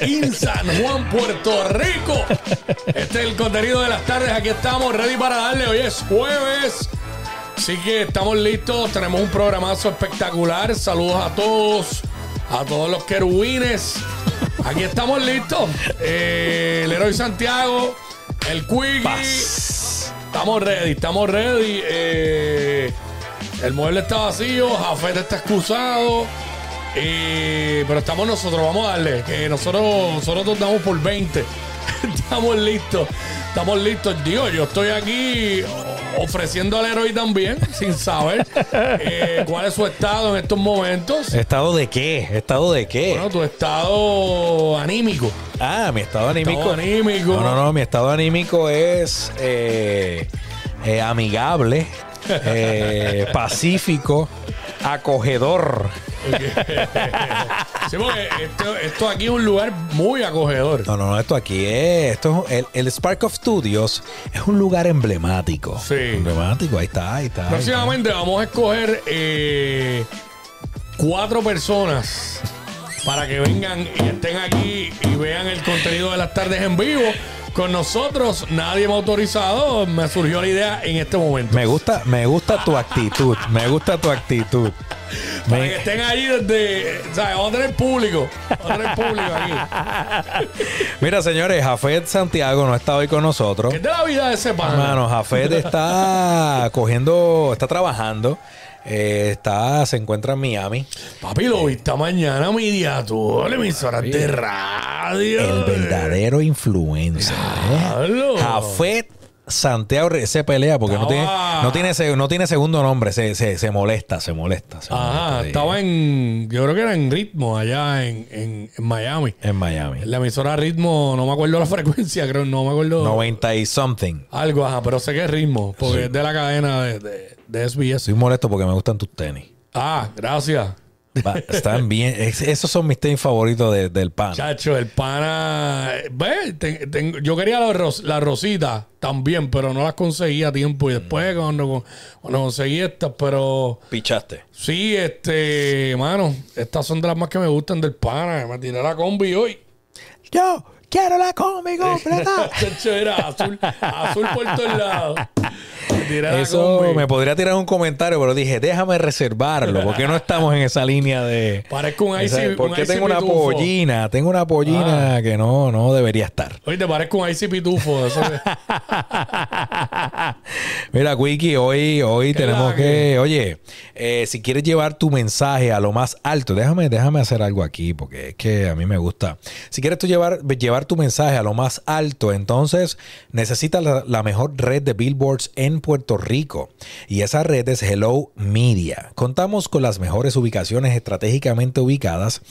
En San Juan, Puerto Rico. Este es el contenido de las tardes. Aquí estamos, ready para darle. Hoy es jueves. Así que estamos listos. Tenemos un programazo espectacular. Saludos a todos, a todos los querubines. Aquí estamos listos. Eh, el héroe Santiago, el Quickie. Estamos ready, estamos ready. Eh, el mueble está vacío, Jafet está excusado. Eh, pero estamos nosotros, vamos a darle. Que nosotros, nosotros nos damos por 20. estamos listos. Estamos listos. Digo, yo estoy aquí ofreciendo al héroe también, sin saber eh, cuál es su estado en estos momentos. ¿Estado de qué? ¿Estado de qué? Bueno, tu estado anímico. ah, mi estado anímico. Estado anímico. No, no, no, mi estado anímico es eh, eh, amigable, eh, pacífico, acogedor. Sí, porque esto, esto aquí es un lugar muy acogedor. No, no, no, esto aquí es. Esto es el, el Spark of Studios es un lugar emblemático. Sí. Emblemático, ahí está, ahí está. ahí está. Próximamente vamos a escoger eh, cuatro personas para que vengan y estén aquí y vean el contenido de las tardes en vivo. Con nosotros, nadie me ha autorizado. Me surgió la idea en este momento. Me gusta, me gusta tu actitud. Me gusta tu actitud. Para Me- que estén ahí desde. ¿sabes? Vamos a tener público. Vamos a tener público aquí. Mira, señores, Jafet Santiago no está hoy con nosotros. ¿Qué es de la vida de ese pana? Hermano, Jafet está cogiendo, está trabajando, eh, está, se encuentra en Miami. Papi, lo viste mañana, media tú, emisoras de radio. El verdadero influencer. ¿eh? Jafet Santiago se pelea porque no tiene, no tiene, se- no tiene segundo nombre, se, se, se molesta, se molesta. se Ajá, molesta, sí. estaba en. Yo creo que era en ritmo allá en, en, en Miami. en Miami. La emisora ritmo, no me acuerdo la frecuencia, creo, no me acuerdo. 90 y something. Algo, ajá, pero sé que es ritmo, porque es de la cadena de, de, de SBS. Estoy molesto porque me gustan tus tenis. Ah, gracias. Va, están bien. es- esos son mis tenis favoritos de- del pan. Chacho, el pana. Ve, te- yo quería la, ros- la rosita también, pero no las conseguí a tiempo. Y después, cuando, cuando conseguí estas, pero. Pichaste. Sí, este, mano, estas son de las más que me gustan del pana. Me tiré la combi hoy. Yo quiero la combi completa. Chacho, era azul, azul por todos lados. Eso combi. me podría tirar un comentario, pero dije, déjame reservarlo, porque no estamos en esa línea de. Parezco un Esa- IC, porque un tengo una IC pitufo. pollina, tengo una pollina que no, no debería estar. Oye, te parezco un IC pitufo. Eso que- Mira, Wiki, hoy, hoy ¿Qué tenemos que? oye, eh, si quieres llevar tu mensaje a lo más alto, déjame, déjame hacer algo aquí, porque es que a mí me gusta. Si quieres tú llevar, llevar tu mensaje a lo más alto, entonces necesitas la, la mejor red de billboards en Puerto Rico. Y esa red es Hello Media. Contamos con las mejores ubicaciones estratégicamente ubicadas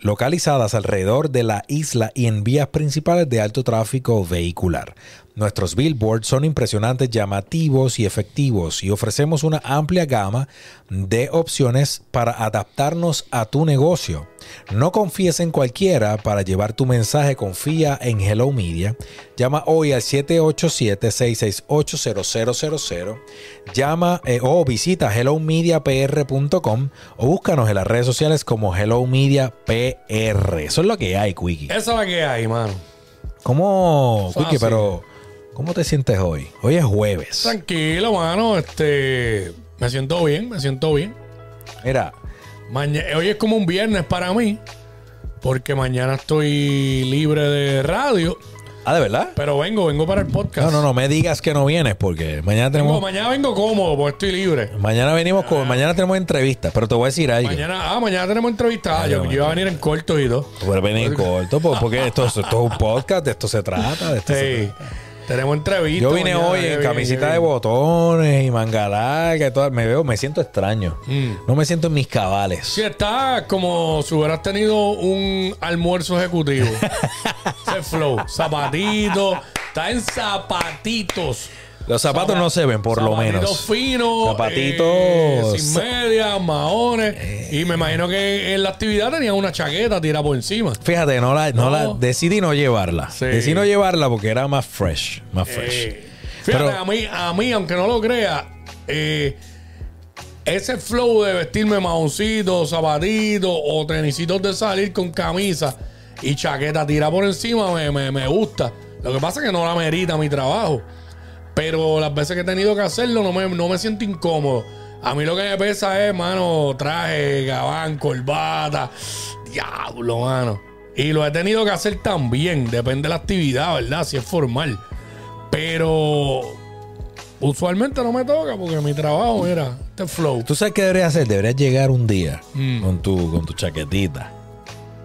localizadas alrededor de la isla y en vías principales de alto tráfico vehicular. Nuestros billboards son impresionantes, llamativos y efectivos y ofrecemos una amplia gama de opciones para adaptarnos a tu negocio. No confíes en cualquiera para llevar tu mensaje, confía en Hello Media. Llama hoy al 787-668-0000. Llama eh, o visita hellomediapr.com o búscanos en las redes sociales como Hello Media PR. Eso es lo que hay, Quickie. Esa es la que hay, mano. ¿Cómo. Quickie, pero cómo te sientes hoy? Hoy es jueves. Tranquilo, mano. Este. Me siento bien, me siento bien. Mira, Maña- hoy es como un viernes para mí. Porque mañana estoy libre de radio. ah, ¿de verdad? Pero vengo, vengo para el podcast. No, no, no me digas que no vienes porque mañana Vengo- tenemos mañana vengo cómodo porque estoy libre. mañana venimos con mañana tenemos entrevistas, pero te voy a decir algo. Mañana, ah, mañana tenemos entrevista. Ah, yo, yo iba a venir en corto y todo. Tú puedes venir corto pues, porque esto, esto es un podcast, de esto se trata, de esto se Sí. Tenemos entrevista. Yo vine mañana, hoy en camisita de botones y manga larga y todo. Me veo, me siento extraño. Mm. No me siento en mis cabales. Sí, está como si hubieras tenido un almuerzo ejecutivo. Ese flow. Zapatito. Está en zapatitos. Los zapatos no se ven, por lo menos. finos. Zapatitos. eh, sin medias, maones. y me imagino que en la actividad tenía una chaqueta tirada por encima. Fíjate, no la, no. No. la decidí no llevarla. Sí. Decidí no llevarla porque era más fresh, más fresh. Eh, fíjate, Pero- a, mí, a mí, aunque no lo crea, eh, ese flow de vestirme maoncitos, zapatitos o tenisitos de salir con camisa y chaqueta tira por encima me, me- me gusta. Lo que pasa es que no la merita mi trabajo. Pero las veces que he tenido que hacerlo no me, no me siento incómodo. A mí lo que me pesa es, mano, traje, gabán, corbata. Diablo, mano. Y lo he tenido que hacer también. Depende de la actividad, ¿verdad? Si es formal. Pero usualmente no me toca porque mi trabajo, mira, este flow. ¿Tú sabes qué deberías hacer? Deberías llegar un día Mm. con, tu, con tu chaquetita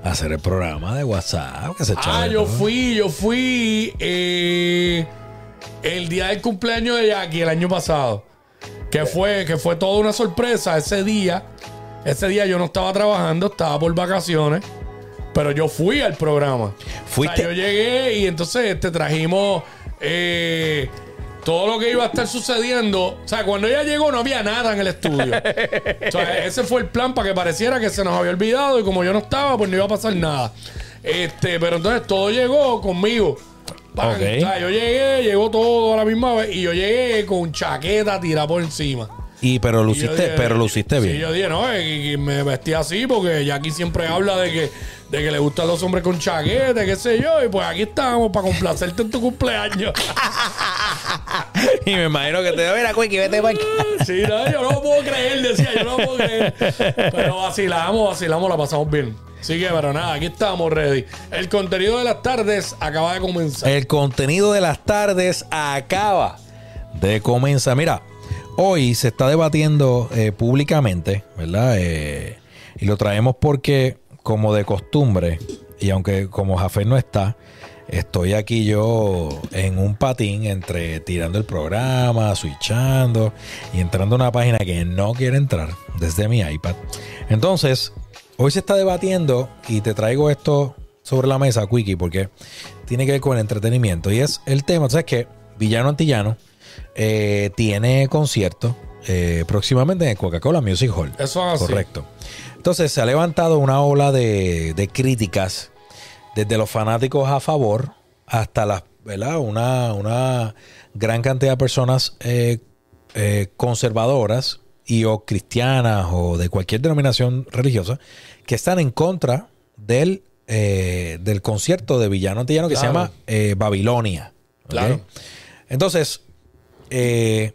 a hacer el programa de WhatsApp. Que se Ah, yo fui, yo fui eh, el día del cumpleaños de Jackie el año pasado. Que fue, que fue toda una sorpresa ese día. Ese día yo no estaba trabajando, estaba por vacaciones. Pero yo fui al programa. Fuiste- O sea, yo llegué y entonces te trajimos eh, todo lo que iba a estar sucediendo. O sea, cuando ella llegó no había nada en el estudio. O sea, ese fue el plan para que pareciera que se nos había olvidado y como yo no estaba, pues no iba a pasar nada. Este, pero entonces todo llegó conmigo. Pan. Ok. O sea, yo llegué, llegó todo a la misma vez y yo llegué con chaqueta tirada por encima. Y pero Y hiciste, dije- pero lo hiciste bien. Sí, yo dije, no, y, y me vestí así porque Jackie siempre habla de que, de que le gustan los hombres con chaqueta, qué sé yo, y pues aquí estamos para complacerte en tu cumpleaños. y me imagino que te va a ver a Quickie, vete para acá. Sí, no, yo no lo puedo creer, decía, yo no lo puedo creer. Pero vacilamos, vacilamos, la pasamos bien. Así que, pero nada, aquí estamos ready. El contenido de las tardes acaba de comenzar. El contenido de las tardes acaba de comenzar. Mira, hoy se está debatiendo eh, públicamente, ¿verdad? Eh, y lo traemos porque, como de costumbre, y aunque como Jafé no está, estoy aquí yo en un patín entre tirando el programa, switchando y entrando a una página que no quiere entrar desde mi iPad. Entonces, hoy se está debatiendo y te traigo esto sobre la mesa, Quickie, porque tiene que ver con el entretenimiento. Y es el tema, ¿sabes que Villano Antillano eh, tiene concierto eh, próximamente en el Coca-Cola Music Hall. Eso es así. Correcto. Entonces se ha levantado una ola de, de críticas desde los fanáticos a favor hasta las, ¿verdad? Una, una gran cantidad de personas eh, conservadoras y o cristianas o de cualquier denominación religiosa que están en contra del, eh, del concierto de Villano Antillano que se llama eh, Babilonia. Claro. Entonces, eh,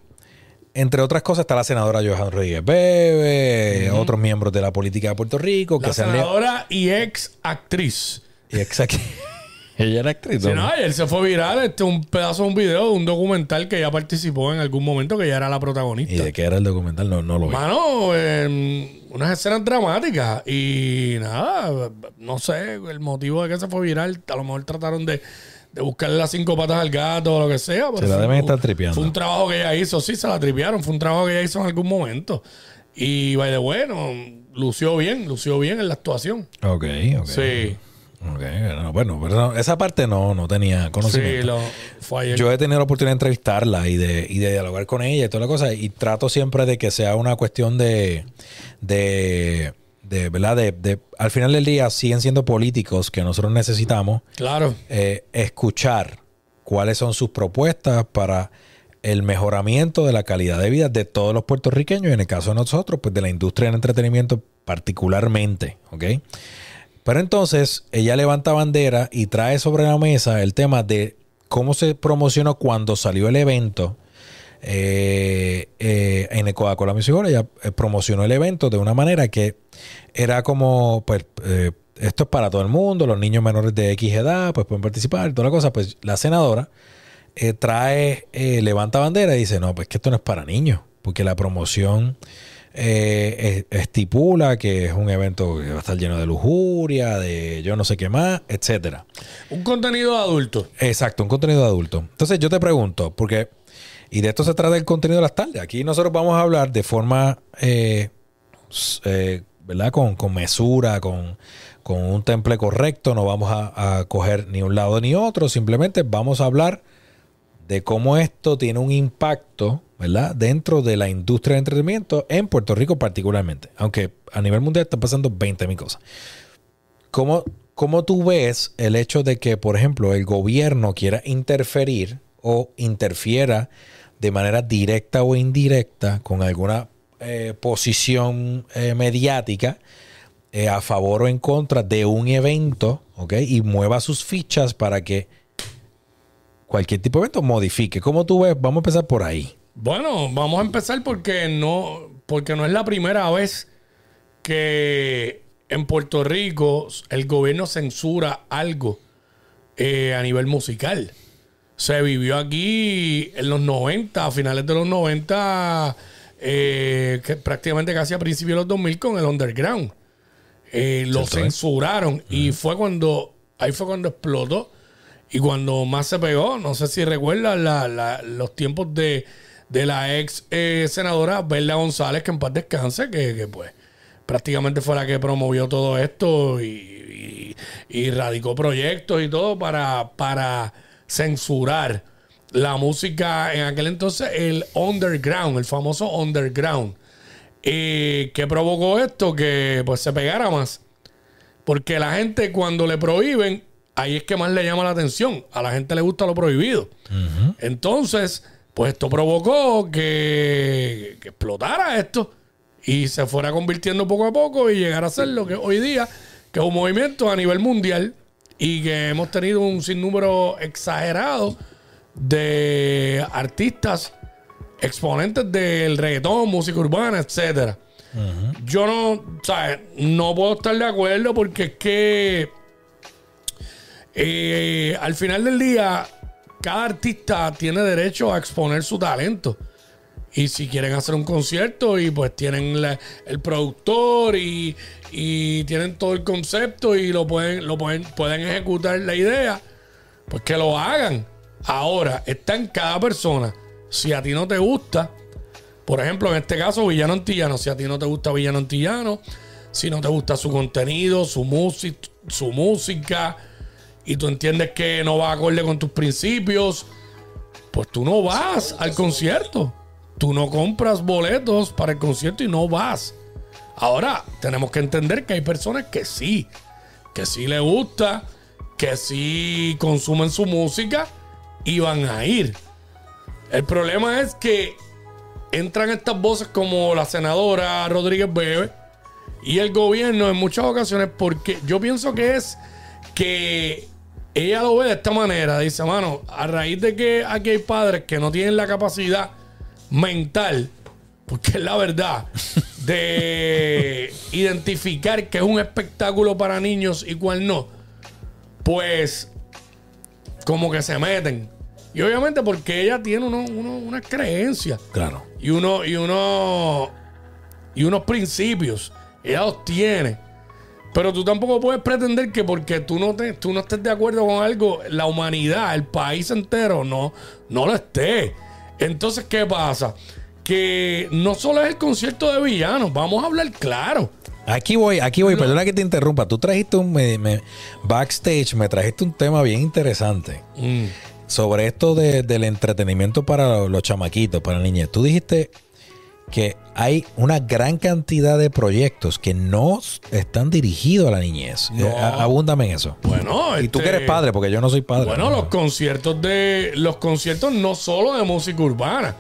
entre otras cosas, está la senadora Johan Rodríguez Bebe, otros miembros de la política de Puerto Rico que La se han senadora y ex actriz. Y exacto. Ella era actriz. Sí, ¿no? ayer se fue viral este, un pedazo de un video de un documental que ella participó en algún momento, que ella era la protagonista. ¿Y de qué era el documental? No, no lo vi. Mano, eh, unas escenas dramáticas y nada, no sé, el motivo de que se fue viral, a lo mejor trataron de, de buscarle las cinco patas al gato o lo que sea. pero Se la fue- deben estar tripeando. Fue un trabajo que ella hizo, sí, se la tripearon, fue un trabajo que ella hizo en algún momento. Y, the bueno, lució bien, lució bien en la actuación. Ok, ok. Sí, Ok, bueno, pero esa parte no, no tenía sí, conocimiento. lo, fue ayer. Yo he tenido la oportunidad de entrevistarla y de, y de dialogar con ella y toda la cosa. Y trato siempre de que sea una cuestión de. de, de ¿verdad? De, de- al final del día siguen siendo políticos que nosotros necesitamos claro, eh, escuchar cuáles son sus propuestas para el mejoramiento de la calidad de vida de todos los puertorriqueños y en el caso de nosotros, pues de la industria del entretenimiento particularmente, ¿ok? Pero entonces ella levanta bandera y trae sobre la mesa el tema de cómo se promocionó cuando salió el evento eh, eh, en el Coca-Cola Music. Ella eh, promocionó el evento de una manera que era como, pues, eh, esto es para todo el mundo, los niños menores de X edad, pues pueden participar y toda la cosa. Pues la senadora eh, trae, levanta bandera y dice, no, pues que esto no es para niños, porque la promoción eh, es- estipula que es un evento que va a estar lleno de lujuria, de yo no sé qué más, etcétera. un contenido adulto. Exacto, un contenido adulto. Entonces yo te pregunto, porque, y de esto se trata el contenido de las tardes. Aquí nosotros vamos a hablar de forma, eh, eh, ¿verdad? Con, con mesura, con, con un temple correcto. No vamos a, a coger ni un lado ni otro. Simplemente vamos a hablar de cómo esto tiene un impacto, ¿verdad? Dentro de la industria de entretenimiento en Puerto Rico particularmente. Aunque a nivel mundial están pasando 20 mil cosas. ¿Cómo, ¿Cómo tú ves el hecho de que, por ejemplo, el gobierno quiera interferir o interfiera de manera directa o indirecta con alguna eh, posición eh, mediática eh, a favor o en contra de un evento, ¿ok? Y mueva sus fichas para que cualquier tipo de evento modifique. ¿Cómo tú ves? Vamos a empezar por ahí. Bueno, vamos a empezar porque no, porque no es la primera vez que en Puerto Rico el gobierno censura algo eh, a nivel musical. Se vivió aquí en los 90, a finales de los 90, eh, que prácticamente casi a principios de los 2000 con el underground. Eh, lo censuraron y fue cuando, ahí fue cuando explotó y cuando más se pegó. No sé si recuerdas la- la- los tiempos de, de la ex eh, senadora Berla González, que en paz descanse, que, que, pues prácticamente fue la que promovió todo esto y, y- y radicó proyectos y todo para, para censurar la música en aquel entonces, el underground, el famoso underground. Eh, ¿Qué provocó esto? Que pues se pegara más. Porque la gente cuando le prohíben, ahí es que más le llama la atención. A la gente le gusta lo prohibido. Entonces, pues esto provocó que, que explotara esto y se fuera convirtiendo poco a poco y llegara a ser lo que hoy día, que es un movimiento a nivel mundial y que hemos tenido un sinnúmero exagerado de artistas exponentes del reggaetón, música urbana, etcétera. Yo no, ¿sabes? No puedo estar de acuerdo porque es que eh, al final del día, cada artista tiene derecho a exponer su talento. Y si quieren hacer un concierto y pues tienen el productor y, y tienen todo el concepto y lo pueden, lo pueden, pueden ejecutar la idea, pues que lo hagan. Ahora, está en cada persona. Si a ti no te gusta, por ejemplo, en este caso, Villano Antillano, si a ti no te gusta Villano Antillano, si no te gusta su contenido, su, música su música, y tú entiendes que no va acorde con tus principios, pues tú no vas al concierto. Tú no compras boletos para el concierto y no vas. Ahora, tenemos que entender que hay personas que sí, que sí le gusta, que sí consumen su música y van a ir. El problema es que entran estas voces como la senadora Rodríguez Bebe y el gobierno en muchas ocasiones porque yo pienso que es que ella lo ve de esta manera. Dice, mano, a raíz de que aquí hay padres que no tienen la capacidad mental, porque es la verdad, de identificar que es un espectáculo para niños y cuál no, pues como que se meten. Y obviamente porque ella tiene uno, uno- unas creencias Claro. y uno y uno y unos principios ella los tiene pero tú tampoco puedes pretender que porque tú no te, tú no estés de acuerdo con algo la humanidad el país entero no no lo esté entonces qué pasa que no solo es el concierto de villanos vamos a hablar claro Aquí voy, aquí voy, perdona que te interrumpa. Tú trajiste un me- me- backstage, me trajiste un tema bien interesante sobre esto de- del entretenimiento para los, los chamaquitos, para niñas. Tú dijiste que hay una gran cantidad de proyectos que no están dirigidos a la niñez. No. Eh, abúndame en eso. bueno Y tú que este, eres padre, porque yo no soy padre. Bueno, los conciertos de. Los conciertos no solo de música urbana.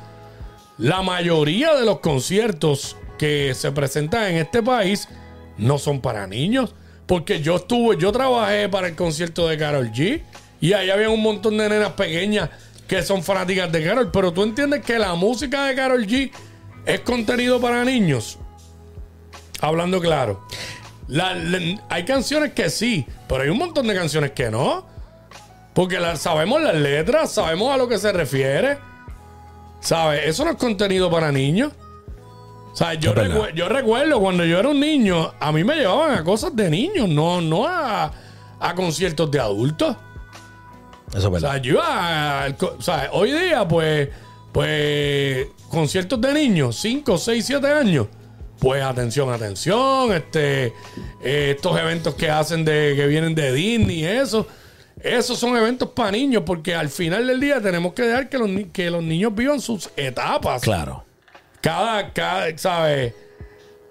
La mayoría de los conciertos que se presentan en este país no son para niños. Porque yo estuve, yo trabajé para el concierto de Carol G. Y ahí había un montón de nenas pequeñas que son fanáticas de Carol. Pero tú entiendes que la música de Carol G es contenido para niños. Hablando claro. La- la- hay canciones que sí, pero hay un montón de canciones que no. Porque la- sabemos las letras, sabemos a lo que se refiere. ¿Sabes? Eso no es contenido para niños. O sea, yo, recuerdo cuando yo era un niño, a mí me llevaban a cosas de niños, no, no a, a conciertos de adultos. Eso es O verdad. sea, yo iba co- o sea, hoy día, pues, pues, conciertos de niños, 5, 6, 7 años. Pues atención, atención, este, eh, estos eventos que hacen de, que vienen de Disney, eso, esos son eventos para niños, porque al final del día tenemos que dejar que los, que los niños vivan sus etapas. Claro. Cada, cada, ¿sabes?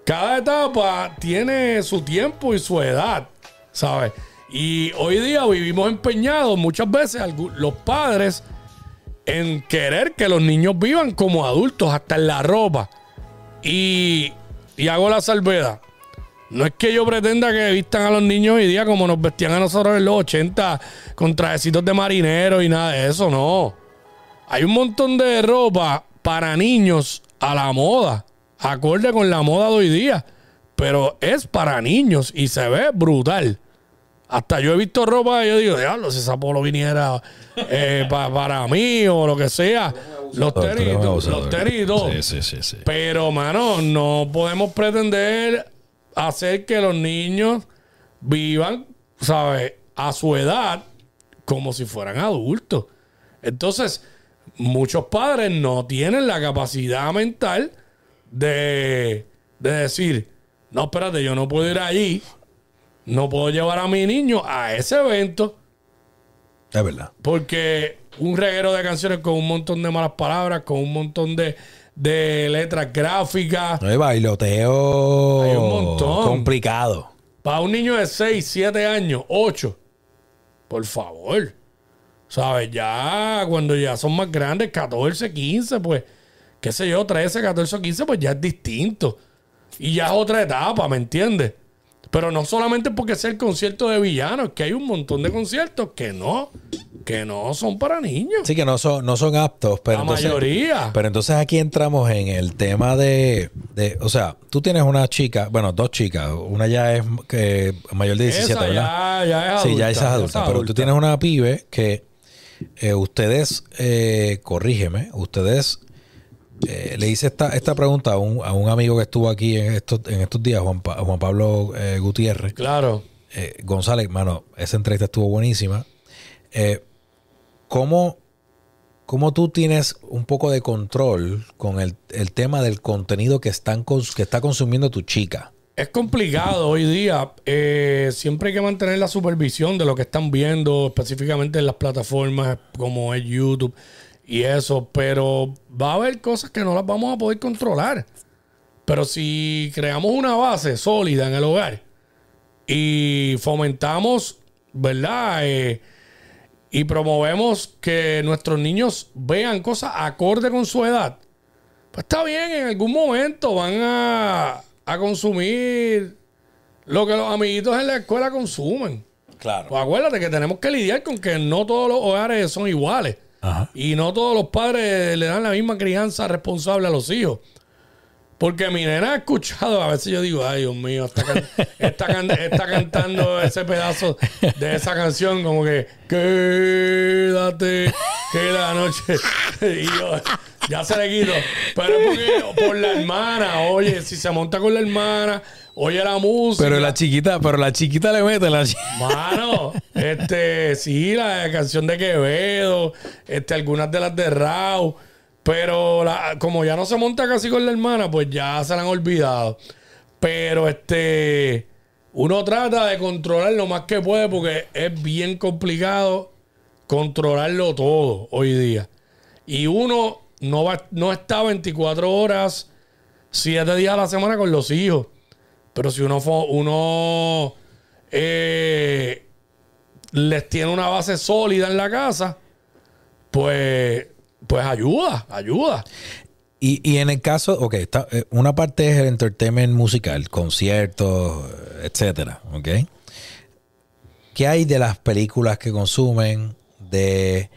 Cada etapa tiene su tiempo y su edad, ¿sabes? Y hoy día vivimos empeñados muchas veces los padres en querer que los niños vivan como adultos, hasta en la ropa. Y, y hago la salvedad. No es que yo pretenda que vistan a los niños hoy día como nos vestían a nosotros en los 80 con trajecitos de marinero y nada de eso, no. Hay un montón de ropa para niños a la moda, acorde con la moda de hoy día, pero es para niños y se ve brutal. Hasta yo he visto ropa y yo digo, diablo, si esa polo viniera eh, pa- para mí o lo que sea. Los tenis, los tenis sí, sí, sí. Pero, mano, no podemos pretender hacer que los niños vivan, ¿sabes? A su edad como si fueran adultos. Entonces, muchos padres no tienen la capacidad mental de, de decir, no, espérate, yo no puedo ir allí, no puedo llevar a mi niño a ese evento. Es verdad. Porque un reguero de canciones con un montón de malas palabras, con un montón de, de letras gráficas. No hay bailoteo Hay un montón. complicado. Para un niño de 6, 7 años, 8. Por favor. ¿Sabes? Ya cuando ya son más grandes, 14, 15, pues, qué sé yo, 13, 14 o 15, pues ya es distinto. Y ya es otra etapa, ¿me entiendes? Pero no solamente porque sea el concierto de villanos, que hay un montón de conciertos que no, que no son para niños. Sí que no son, no son aptos, pero La entonces, mayoría. Pero entonces aquí entramos en el tema de, de- o sea, tú tienes una chica, bueno, dos chicas, una ya es que mayor de 17, Esa ¿verdad? ya, ya es sí, adulta. ya esa es adulta, pero tú adulta. tienes una pibe que eh, ustedes, eh, corrígeme, ustedes eh, le hice esta, esta pregunta a un, a un amigo que estuvo aquí en estos, en estos días, Juan, Pa- Juan Pablo eh, Gutiérrez. Claro. Eh, González, mano, esa entrevista estuvo buenísima. Eh, ¿cómo, cómo tú tienes un poco de control con el, el tema del contenido que, están que está consumiendo tu chica? Es complicado hoy día. Eh, siempre hay que mantener la supervisión de lo que están viendo, específicamente en las plataformas como es YouTube y eso. Pero va a haber cosas que no las vamos a poder controlar. Pero si creamos una base sólida en el hogar y fomentamos, ¿verdad? Eh, y promovemos que nuestros niños vean cosas acorde con su edad, pues está bien, en algún momento van a, a consumir lo que los amiguitos en la escuela consumen. Claro. Pues acuérdate que tenemos que lidiar con que no todos los hogares son iguales. Y no todos los padres le dan la misma crianza responsable a los hijos. Porque mi nena ha escuchado, a veces yo digo, ay Dios mío, está, está cantando ese pedazo de esa canción como que quédate, que la noche. y yo, ya se le quito. Pero es porque por la hermana, oye, si se monta con la hermana, oye la música. Pero la chiquita, pero la chiquita le mete la Mano, este, sí, la canción de Quevedo, este, algunas de las de Rau, pero la- como ya no se monta casi con la hermana, pues ya se la han olvidado. Pero este, uno trata de controlar lo más que puede porque es bien complicado controlarlo todo hoy día. Y uno no, va, no está 24 horas, 7 días a la semana con los hijos. Pero si uno, uno eh, les tiene una base sólida en la casa, pues, pues ayuda, ayuda. Y, y en el caso, ok, está, eh, una parte es el entertainment musical, conciertos, etcétera, ok. ¿Qué hay de las películas que consumen, de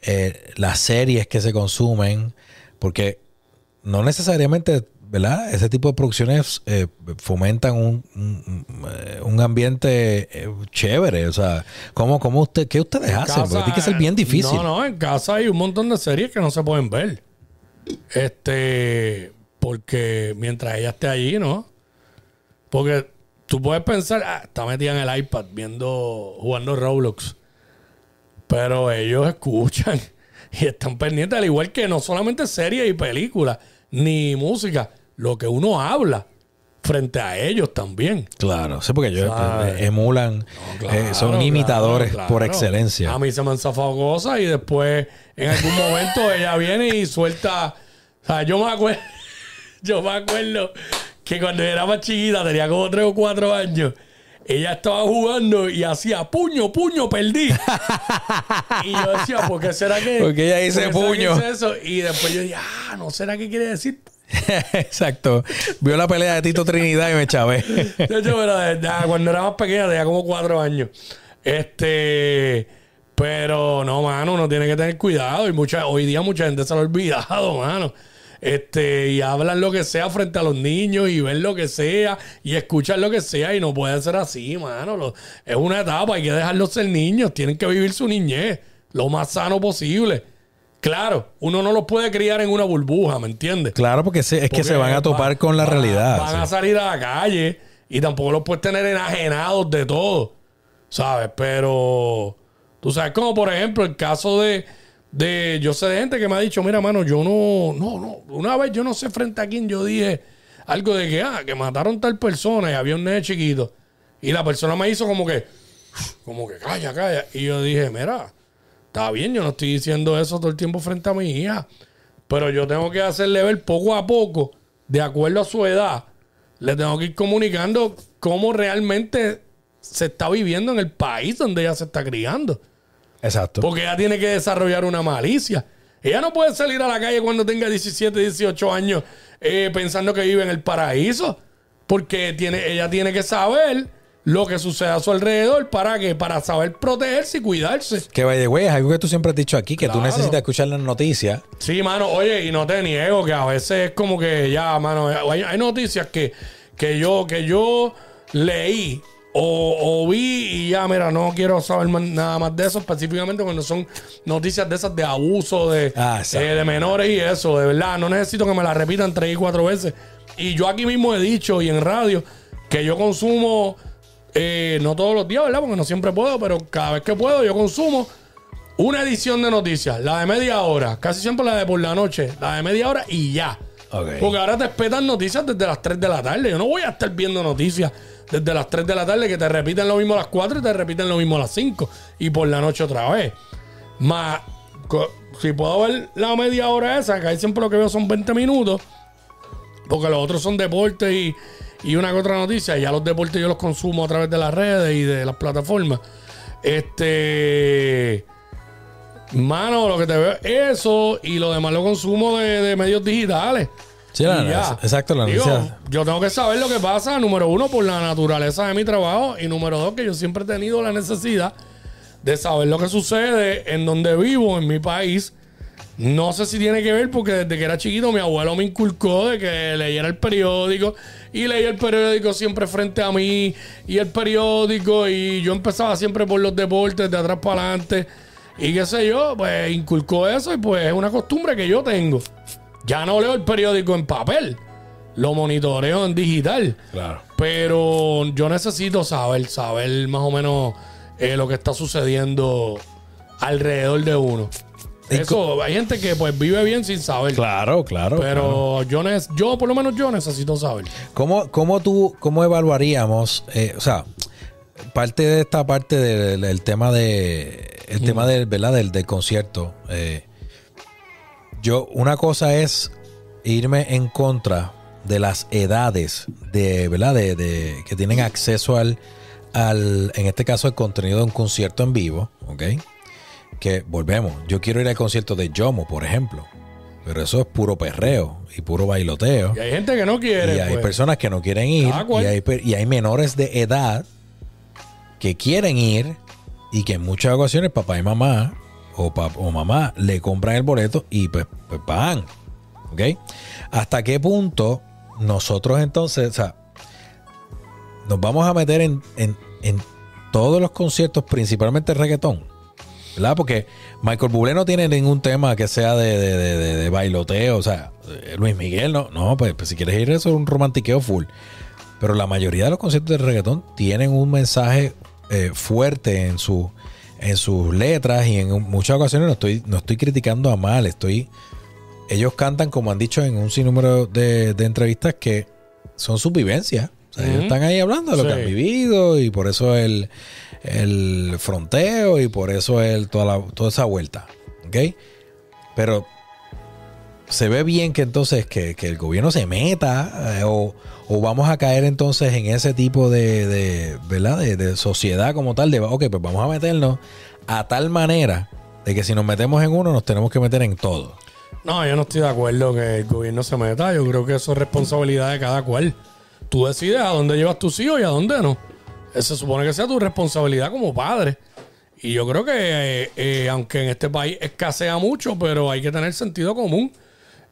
eh, las series que se consumen? Porque no necesariamente, ¿verdad? Ese tipo de producciones eh, fomentan un, un- eh, un ambiente eh, chévere. O sea, ¿cómo, cómo usted, ¿qué ustedes hacen? Porque tiene que ser bien difícil. No, no, en casa hay un montón de series que no se pueden ver. Este, porque mientras ella esté allí, ¿no? Porque tú puedes pensar, ah, está metida en el iPad viendo, jugando Roblox. Pero ellos escuchan y están pendientes, al igual que no solamente series y películas, ni música, lo que uno habla frente a ellos también. Claro, sí, porque ellos ¿Sabes? eh, emulan, Claro, eh, son imitadores claro. por excelencia. A mí se me han zafado cosas y después en algún momento ella viene y suelta. O sea, yo me acuerdo, yo me acuerdo que cuando era más chiquita, tenía como tres o cuatro años, ella estaba jugando y hacía puño, puño, perdí. y yo decía, ¿por qué será que? Porque ella dice por qué será que puño. hice eso? Y después yo dije, ah, ¿no será que quiere decir Exacto. Vio la pelea de Tito Trinidad y me chavé. De hecho, de- cuando era más pequeña, tenía como cuatro años. Este. Pero no, mano, uno tiene que tener cuidado. Y mucha, hoy día mucha gente se lo ha olvidado, mano. Este, y hablan lo que sea frente a los niños y ven lo que sea y escuchan lo que sea y no puede ser así, mano. Es una etapa, hay que dejarlos ser niños, tienen que vivir su niñez lo más sano posible. Claro, uno no los puede criar en una burbuja, ¿me entiendes? Claro, porque se- es que se van a topar va- con la realidad. Van sí. a salir a la calle y tampoco los puedes tener enajenados de todo, ¿sabes? Pero tú sabes, como por ejemplo el caso de, de yo sé de gente que me ha dicho, mira, mano, yo no, no, no, una vez yo no sé frente a quién yo dije algo de que, ah, que mataron tal persona y había un nene chiquito. Y la persona me hizo como que, como que calla, calla. Y yo dije, mira, está bien, yo no estoy diciendo eso todo el tiempo frente a mi hija. Pero yo tengo que hacerle ver poco a poco, de acuerdo a su edad, le tengo que ir comunicando cómo realmente se está viviendo en el país donde ella se está criando. Exacto. Porque ella tiene que desarrollar una malicia. Ella no puede salir a la calle cuando tenga 17, 18 años eh, pensando que vive en el paraíso. Porque tiene, ella tiene que saber lo que sucede a su alrededor para que para saber protegerse y cuidarse. Que the way, es algo que tú siempre has dicho aquí, que tú necesitas escuchar las noticias. Sí, mano, oye, y no te niego que a veces es como que ya, mano, hay, hay noticias que, que yo, que yo leí o, o vi y ya, mira, no quiero saber más- nada más de eso, específicamente cuando son noticias de esas de abuso de, Ah, eh, de menores y eso, de verdad, no necesito que me la repitan tres y cuatro veces. Y yo aquí mismo he dicho y en radio que yo consumo, eh, no todos los días, ¿verdad? Porque no siempre puedo, pero cada vez que puedo yo consumo una edición de noticias, la de media hora, casi siempre la de por la noche, la de media hora y ya. Porque ahora te espetan noticias desde las 3 de la tarde. Yo no voy a estar viendo noticias desde las 3 de la tarde que te repiten lo mismo a las 4 y te repiten lo mismo a las 5 y por la noche otra vez. Más, si puedo ver la media hora esa, que ahí siempre lo que veo son 20 minutos, porque los otros son deportes y, y una que otra noticia. Ya los deportes yo los consumo a través de las redes y de las plataformas. Este. Mano, lo que te veo es eso y lo demás lo consumo de, de medios digitales. Sí, la- ya. exacto, la Digo. Yo tengo que saber lo que pasa, número uno, por la naturaleza de mi trabajo. Y número dos, que yo siempre he tenido la necesidad de saber lo que sucede en donde vivo, en mi país. No sé si tiene que ver porque desde que era chiquito mi abuelo me inculcó de que leyera el periódico y leía el periódico siempre frente a mí y el periódico y yo empezaba siempre por los deportes de atrás para adelante y qué sé yo, pues inculcó eso y pues es una costumbre que yo tengo. Ya no leo el periódico en papel, lo monitoreo en digital. Claro. Pero yo necesito saber, saber más o menos eh, lo que está sucediendo alrededor de uno. Eso, hay gente que pues vive bien sin saber. Claro, claro. claro. Pero yo, ne- yo, por lo menos yo necesito saber. ¿Cómo, cómo tú, cómo evaluaríamos, eh, o sea, parte de esta parte del, del tema de, el tema del, ¿verdad? Del, del concierto, eh, yo, una cosa es irme en contra de las edades de, ¿verdad? De, de- que tienen acceso al, al, en este caso, el contenido de un concierto en vivo, ¿ok? Que volvemos, yo quiero ir al concierto de Yomo, por ejemplo, pero eso es puro perreo y puro bailoteo. Y hay gente que no quiere. Y hay pues. personas que no quieren ir. Y hay, y hay menores de edad que quieren ir y que en muchas ocasiones papá y mamá o, pap- o mamá le compran el boleto y pues, pues van. ¿Ok? ¿Hasta qué punto nosotros entonces, o sea, nos vamos a meter en, en- en todos los conciertos, principalmente el reggaetón? ¿Verdad? Porque Michael Bublé no tiene ningún tema que sea de, de- de- de- bailoteo. O sea, eh, Luis Miguel no. No, pues, pues si quieres ir eso es un romantiqueo full. Pero la mayoría de los conciertos de reggaetón tienen un mensaje eh, fuerte en, su, en sus letras y en muchas ocasiones no estoy, no estoy criticando a mal. Estoy, ellos cantan, como han dicho en un sinnúmero de, de entrevistas, que son sus vivencias. O sea, ellos están ahí hablando de lo Sí. que han vivido y por eso el, el fronteo y por eso el, toda, la- toda esa vuelta. ¿Ok? Pero se ve bien que entonces que, que el gobierno se meta eh, o, o vamos a caer entonces en ese tipo de, de, ¿verdad? De, de sociedad como tal, de, ok, pues vamos a meternos a tal manera de que si nos metemos en uno nos tenemos que meter en todo. No, yo no estoy de acuerdo que el gobierno se meta. Yo creo que eso es responsabilidad de cada cual. Tú decides a dónde llevas tus hijos y a dónde no. Se supone que sea tu responsabilidad como padre. Y yo creo que, eh, eh, aunque en este país escasea mucho, pero hay que tener sentido común.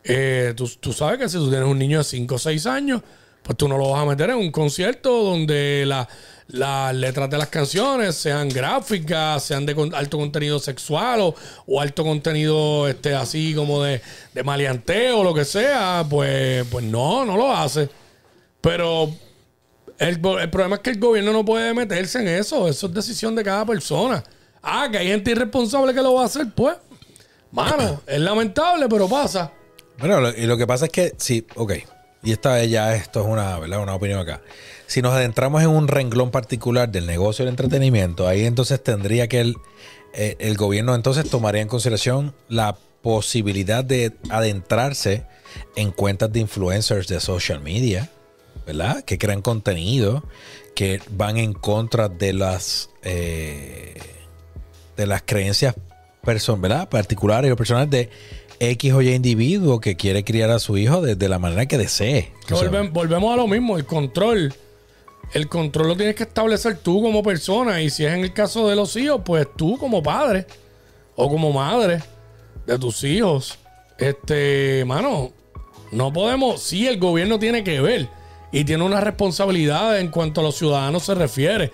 Eh, tú, tú sabes que si tú tienes un niño de 5 o 6 años, pues tú no lo vas a meter en un concierto donde la- las letras de las canciones sean gráficas, sean de alto contenido sexual o, o alto contenido este así como de, de maleanteo o lo que sea, pues, pues no, no lo hace. Pero el, el problema es que el gobierno no puede meterse en eso. Eso es decisión de cada persona. Ah, que hay gente irresponsable que lo va a hacer, pues. Mano, es lamentable, pero pasa. Bueno, lo- y lo que pasa es que, sí, ok. Y esta es ya, esto es una, ¿verdad? una opinión acá. Si nos adentramos en un renglón particular del negocio del entretenimiento, ahí entonces tendría que el, eh, el gobierno entonces tomaría en consideración la posibilidad de adentrarse en cuentas de influencers de social media, ¿verdad? Que crean contenido, que van en contra de las eh, de las creencias person, ¿verdad? particulares o personales de X o Y individuo que quiere criar a su hijo de, de la manera que desee. Que volvemos a lo mismo, el control. El control lo tienes que establecer tú como persona. Y si es en el caso de los hijos, pues tú como padre o como madre de tus hijos. Este, mano, no podemos. Sí, el gobierno tiene que ver y tiene una responsabilidad en cuanto a los ciudadanos se refiere.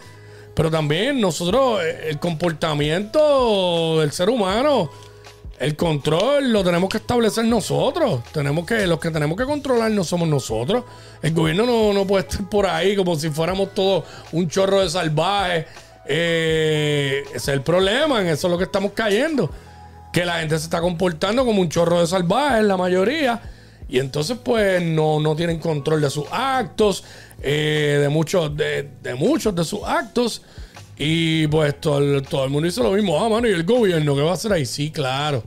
Pero también nosotros, eh, el comportamiento del ser humano, el control lo tenemos que establecer nosotros. Tenemos que, los que tenemos que controlar no somos nosotros. El gobierno no, no puede estar por ahí como si fuéramos todos un chorro de salvajes. Eh, ese es el problema, en eso es lo que estamos cayendo. Que la gente se está comportando como un chorro de salvajes, la mayoría. Y entonces, pues, no, no tienen control de sus actos, eh, de, muchos, de, de muchos de sus actos. Y pues todo el, todo el mundo dice lo mismo. Ah, mano, ¿y el gobierno qué va a hacer ahí? Sí, claro.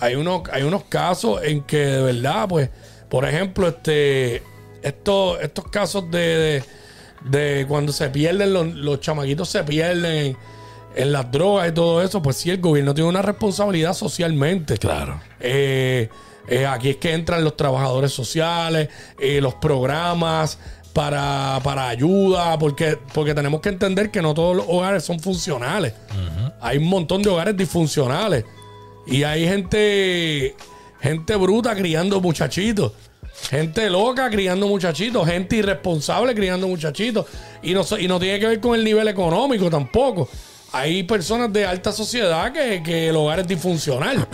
Hay unos, hay unos casos en que de verdad, pues, por ejemplo, este, estos, estos casos de, de, de cuando se pierden, los, los chamaquitos se pierden en las drogas y todo eso, pues sí, el gobierno tiene una responsabilidad socialmente. Claro. Eh, eh, aquí es que entran los trabajadores sociales, eh, los programas para, para ayuda, porque, porque tenemos que entender que no todos los hogares son funcionales. Hay un montón de hogares disfuncionales. Y hay gente, gente bruta criando muchachitos. Gente loca criando muchachitos. Gente irresponsable criando muchachitos. Y no, y no tiene que ver con el nivel económico tampoco. Hay personas de alta sociedad que, que el hogar es disfuncional.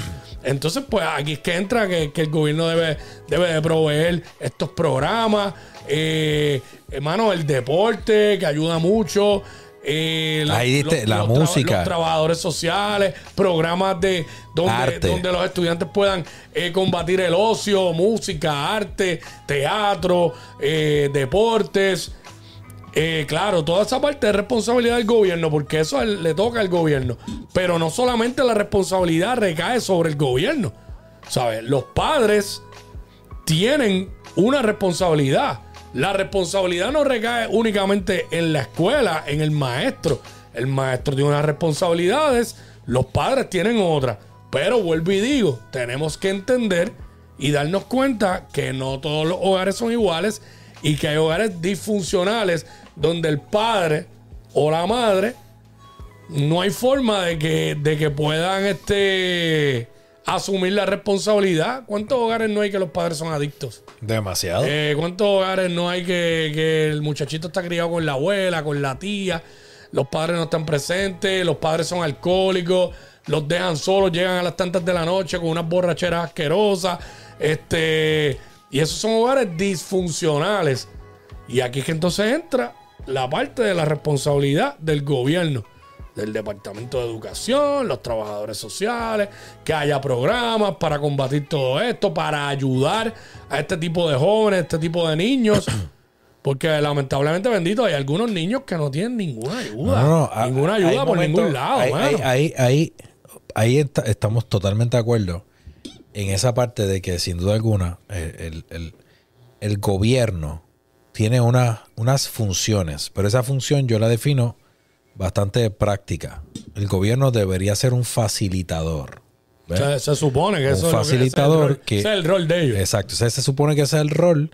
Entonces, pues aquí es que entra que, que el gobierno debe, debe de proveer estos programas. Eh, hermano, el deporte que ayuda mucho. eh, los- Ahí diste, la música. los trabajadores sociales, programas de donde, Arte. donde los estudiantes puedan eh, combatir el ocio, música, arte, teatro, eh, deportes. Eh, claro, toda esa parte es responsabilidad del gobierno, porque eso le toca al gobierno. Pero no solamente la responsabilidad recae sobre el gobierno. ¿Sabes? Los padres tienen una responsabilidad. La responsabilidad no recae únicamente en la escuela, en el maestro. El maestro tiene unas responsabilidades, los padres tienen otras. Pero vuelvo y digo, tenemos que entender y darnos cuenta que no todos los hogares son iguales y que hay hogares disfuncionales donde el padre o la madre no hay forma de que, de que puedan este, asumir la responsabilidad. ¿Cuántos hogares no hay que los padres son adictos? Demasiado. Eh, ¿Cuántos hogares no hay que, que el muchachito está criado con la abuela, con la tía? Los padres no están presentes, los padres son alcohólicos, los dejan solos, llegan a las tantas de la noche con unas borracheras asquerosas. Este, y esos son hogares disfuncionales. Y aquí es que entonces entra la parte de la responsabilidad del gobierno, del Departamento de Educación, los trabajadores sociales, que haya programas para combatir todo esto, para ayudar a este tipo de jóvenes, este tipo de niños. Porque lamentablemente, bendito, hay algunos niños que no tienen ninguna ayuda. No, no, no. Ninguna Hay ayuda por ningún lado, Ahí, ahí, ahí, ahí- ahí está- estamos totalmente de acuerdo en esa parte de que, sin duda alguna, el, el- el- el gobierno tiene una- unas funciones, pero esa función yo la defino bastante práctica. El gobierno debería ser un facilitador. Se, se supone que Un eso es lo que- ese es el facilitador rol- que- ese es el rol de ellos. Exacto. O sea, se supone que ese es el rol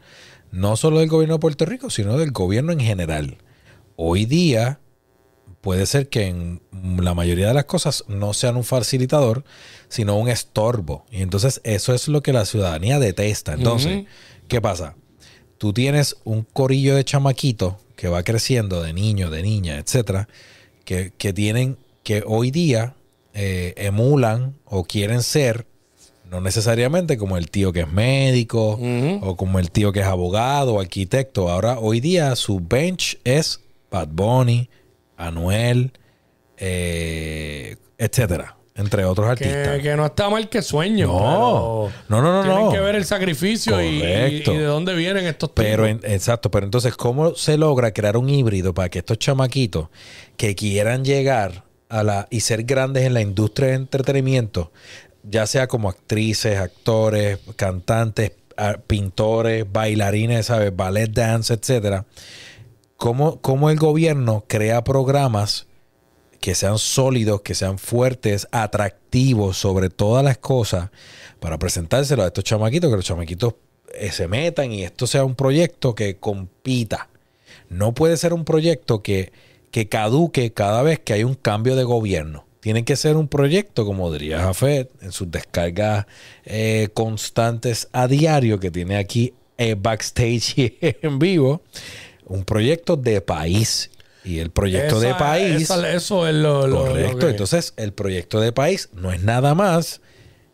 no solo del gobierno de Puerto Rico, sino del gobierno en general. Hoy día puede ser que en la mayoría de las cosas no sean un facilitador, sino un estorbo. Y entonces eso es lo que la ciudadanía detesta. Entonces. ¿qué pasa? Tú tienes un corillo de chamaquitos que va creciendo, de niños, de niñas, etcétera, que, que tienen, que hoy día eh, emulan o quieren ser, no necesariamente como el tío que es médico o como el tío que es abogado o arquitecto. Ahora, hoy día su bench es Bad Bunny, Anuel, eh, etcétera, entre otros artistas. Que, que no está mal que sueñen. No. No, no, no, Tienen no. que ver el sacrificio y, y- Correcto. y de dónde vienen estos Pero, en- exacto, pero entonces, ¿cómo se logra crear un híbrido para que estos chamaquitos que quieran llegar a la y ser grandes en la industria de entretenimiento, ya sea como actrices, actores, cantantes, pintores, bailarines, ¿sabes? Ballet dance, etcétera? ¿Cómo, cómo el gobierno crea programas que sean sólidos, que sean fuertes, atractivos sobre todas las cosas para presentárselo a estos chamaquitos, que los chamaquitos eh, se metan y esto sea un proyecto que compita. No puede ser un proyecto que, que caduque cada vez que hay un cambio de gobierno. Tiene que ser un proyecto, como diría Jafet, en sus descargas eh, constantes a diario que tiene aquí eh, backstage y en vivo, un proyecto de país. Y el proyecto de país... esa- eso es lo, lo- lo Correcto. que- Entonces, el proyecto de país no es nada más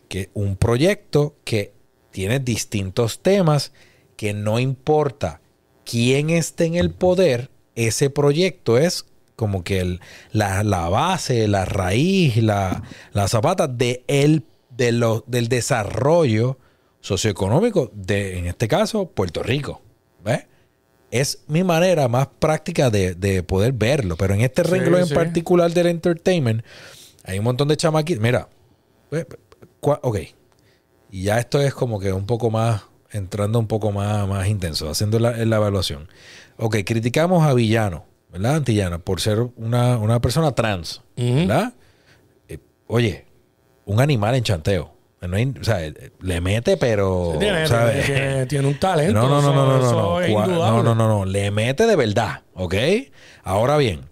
que un proyecto que tiene distintos temas que no importa quién esté en el poder, ese proyecto es como que el- la, la base, la raíz, la, la zapata de el, de lo- del desarrollo socioeconómico de, en este caso, Puerto Rico. ¿Ves? Es mi manera más práctica de, de poder verlo. Pero en este Sí, renglón en sí. particular del entertainment, hay un montón de chamaquitos. Mira, ok. Y ya esto es como que un poco más, entrando un poco más, más intenso, haciendo la, la evaluación. Ok, criticamos a Villano, ¿verdad? Antillano, por ser una, una persona trans. ¿verdad? Eh, oye, un animal en chanteo. No hay- o sea, eh, le mete, pero. Tiene, ¿sabes? tiene- tiene un talento. No, no, no, no, no, no, no. es no, no, no, no. Le mete de verdad, ¿ok? Ahora bien,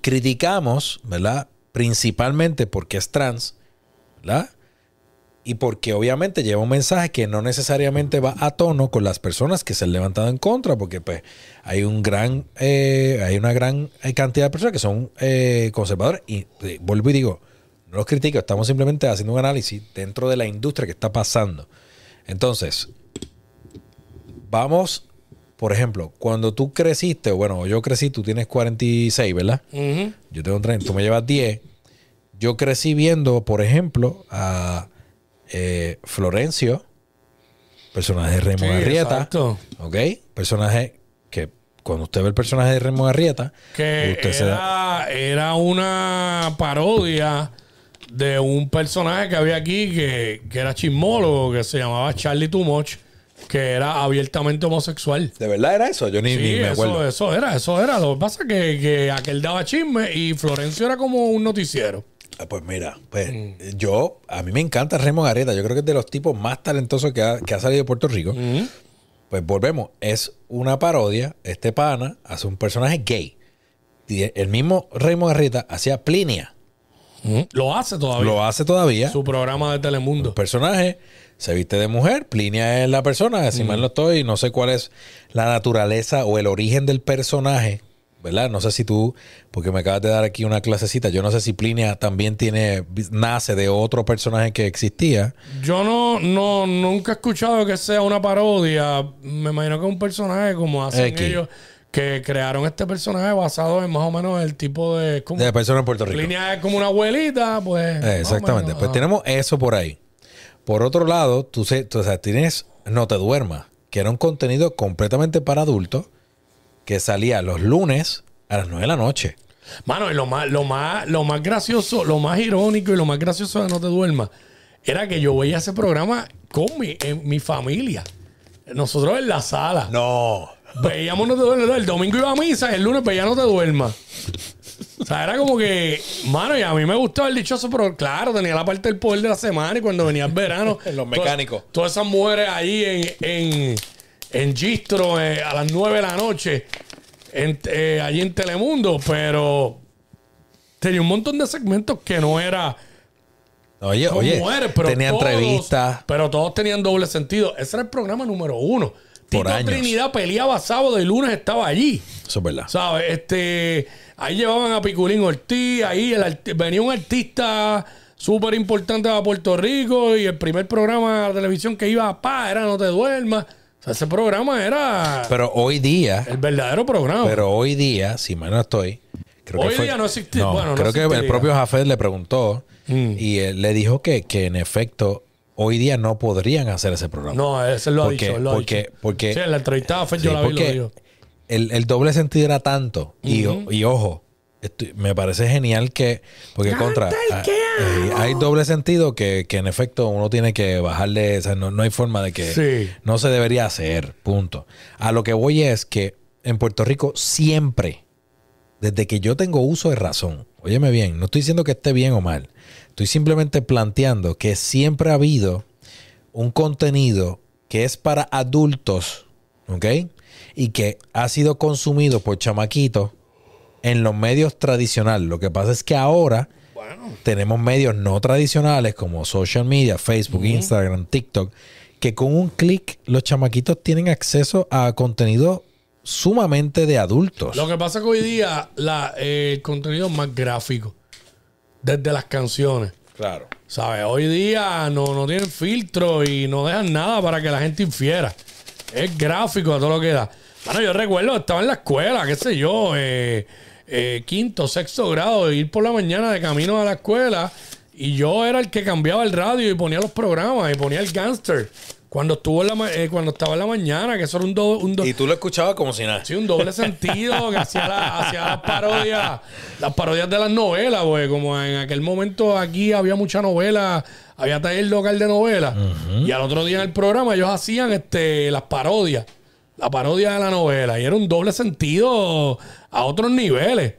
criticamos, ¿verdad? Principalmente porque es trans, ¿verdad? Y porque obviamente lleva un mensaje que no necesariamente va a tono con las personas que se han levantado en contra, porque pues hay un gran, eh, hay una gran eh, cantidad de personas que son eh, conservadores. Y eh, vuelvo y digo, no los critico, estamos simplemente haciendo un análisis dentro de la industria que está pasando. Entonces, vamos, por ejemplo, cuando tú creciste, bueno, yo crecí, tú tienes 46, ¿verdad? Yo tengo 30, tú me llevas 10. Yo crecí viendo, por ejemplo, a eh, Florencio, personaje de Remo Sí, Arrieta. exacto. ¿Ok? Personaje que cuando usted ve el personaje de Remo Arrieta, Que usted se da- era una parodia de un personaje que había aquí que, que era chismólogo, que se llamaba Charlie Too Much, que era abiertamente homosexual. ¿De verdad era eso? Yo ni, Sí, ni me acuerdo. eso, eso era, eso era. Lo que pasa es que, que aquel daba chisme y Florencio era como un noticiero. Ah, Pues mira, pues Mm. yo, a mí me encanta Remo Arrieta. Yo creo que es de los tipos más talentosos que ha, que ha salido de Puerto Rico. Mm. Pues volvemos, es una parodia. Este pana hace un personaje gay. Y el mismo Raymond Arrieta hacía Plinia. Lo hace todavía. Lo hace todavía. Su programa de El Telemundo. personaje se viste de mujer. Plinia es la persona. Si mal no estoy, no sé cuál es la naturaleza o el origen del personaje. ¿Verdad? No sé si tú, porque me acabas de dar aquí una clasecita. Yo no sé si Plinia también tiene, nace de otro personaje que existía. Yo no, no, nunca he escuchado que sea una parodia. Me imagino que es un personaje como hacen X. ellos, que crearon este personaje basado en más o menos el tipo de. como- De persona en Puerto Rico. línea es como una abuelita, pues. Eh, Exactamente. menos, Pues ah. tenemos eso por ahí. Por otro lado, tú, tú, o sea, tienes No te duermas, que era un contenido completamente para adultos que salía los lunes a las 9 de la noche. Mano, y lo más, lo más, lo más gracioso, lo más irónico y lo más gracioso de No Te Duermas era que yo veía ese programa con mi, en mi familia. Nosotros en la sala. No. Veíamos No Te Duermas. El domingo iba a misa y el lunes veía No Te Duermas. O sea, era como que, mano, y a mí me gustaba el dichoso, pero claro, tenía la parte del poder de la semana y cuando venía el verano. Los mecánicos. Todas, todas esas mujeres ahí en, en, en Gistro eh, a las 9 de la noche, en, eh, allí en Telemundo, pero tenía un montón de segmentos que no era. Oye, oye, mujeres, pero tenía todos- entrevistas. Pero todos tenían doble sentido. Ese era el programa número uno. Por Tito años. Trinidad peleaba sábado y lunes estaba allí. Eso es verdad. ¿Sabes? Este, ahí llevaban a Piculín Ortiz, ahí el venía un artista súper importante a Puerto Rico y el primer programa de televisión que iba a pa era No te duermas. O sea, ese programa era Pero hoy día, el verdadero programa. pero hoy día, si mal no estoy, creo Hoy que fue, día no bueno, no creo que el propio Jafet le preguntó Mm. y él le dijo que, que en efecto hoy día no podrían hacer ese programa. no, ese lo ha dicho. lo ha porque- dicho. porque- sí, la Sí, yo la vi lo el, el doble sentido era tanto. y, y ojo, estoy- me parece genial que. Porque contra. ah, eh, hay doble sentido que, que en efecto uno tiene que bajarle. O sea, no, no hay forma de que. Sí. No se debería hacer. Punto. A lo que voy es que en Puerto Rico siempre, desde que yo tengo uso de razón, óyeme bien, no estoy diciendo que esté bien o mal. Estoy simplemente planteando que siempre ha habido un contenido que es para adultos, ¿ok? Y que ha sido consumido por chamaquitos en los medios tradicionales. Lo que pasa es que ahora tenemos medios no tradicionales como social media, Facebook, Instagram, TikTok, que con un clic los chamaquitos tienen acceso a contenido sumamente de adultos. Lo que pasa es que hoy día la, eh, el contenido es más gráfico. Desde las canciones. Claro. ¿Sabes? Hoy día no, no tienen filtro y no dejan nada para que la gente infiera. Es gráfico a todo lo que da. Bueno, yo recuerdo, estaba en la escuela, qué sé yo, eh, eh, quinto, sexto grado, de ir por la mañana de camino a la escuela y yo era el que cambiaba el radio y ponía los programas y ponía el gangster. Cuando estuvo en la eh, cuando estaba en la mañana, que eso era un, do- un do- Y tú lo escuchabas como si nada. Sí, un doble sentido que hacía, la- hacía las parodias, las parodias de las novelas, güey. Como en aquel momento aquí había mucha novela, había taller local de novelas. Y al otro día en el programa ellos hacían este, las parodias, la parodia de la novela. Y era un doble sentido a otros niveles.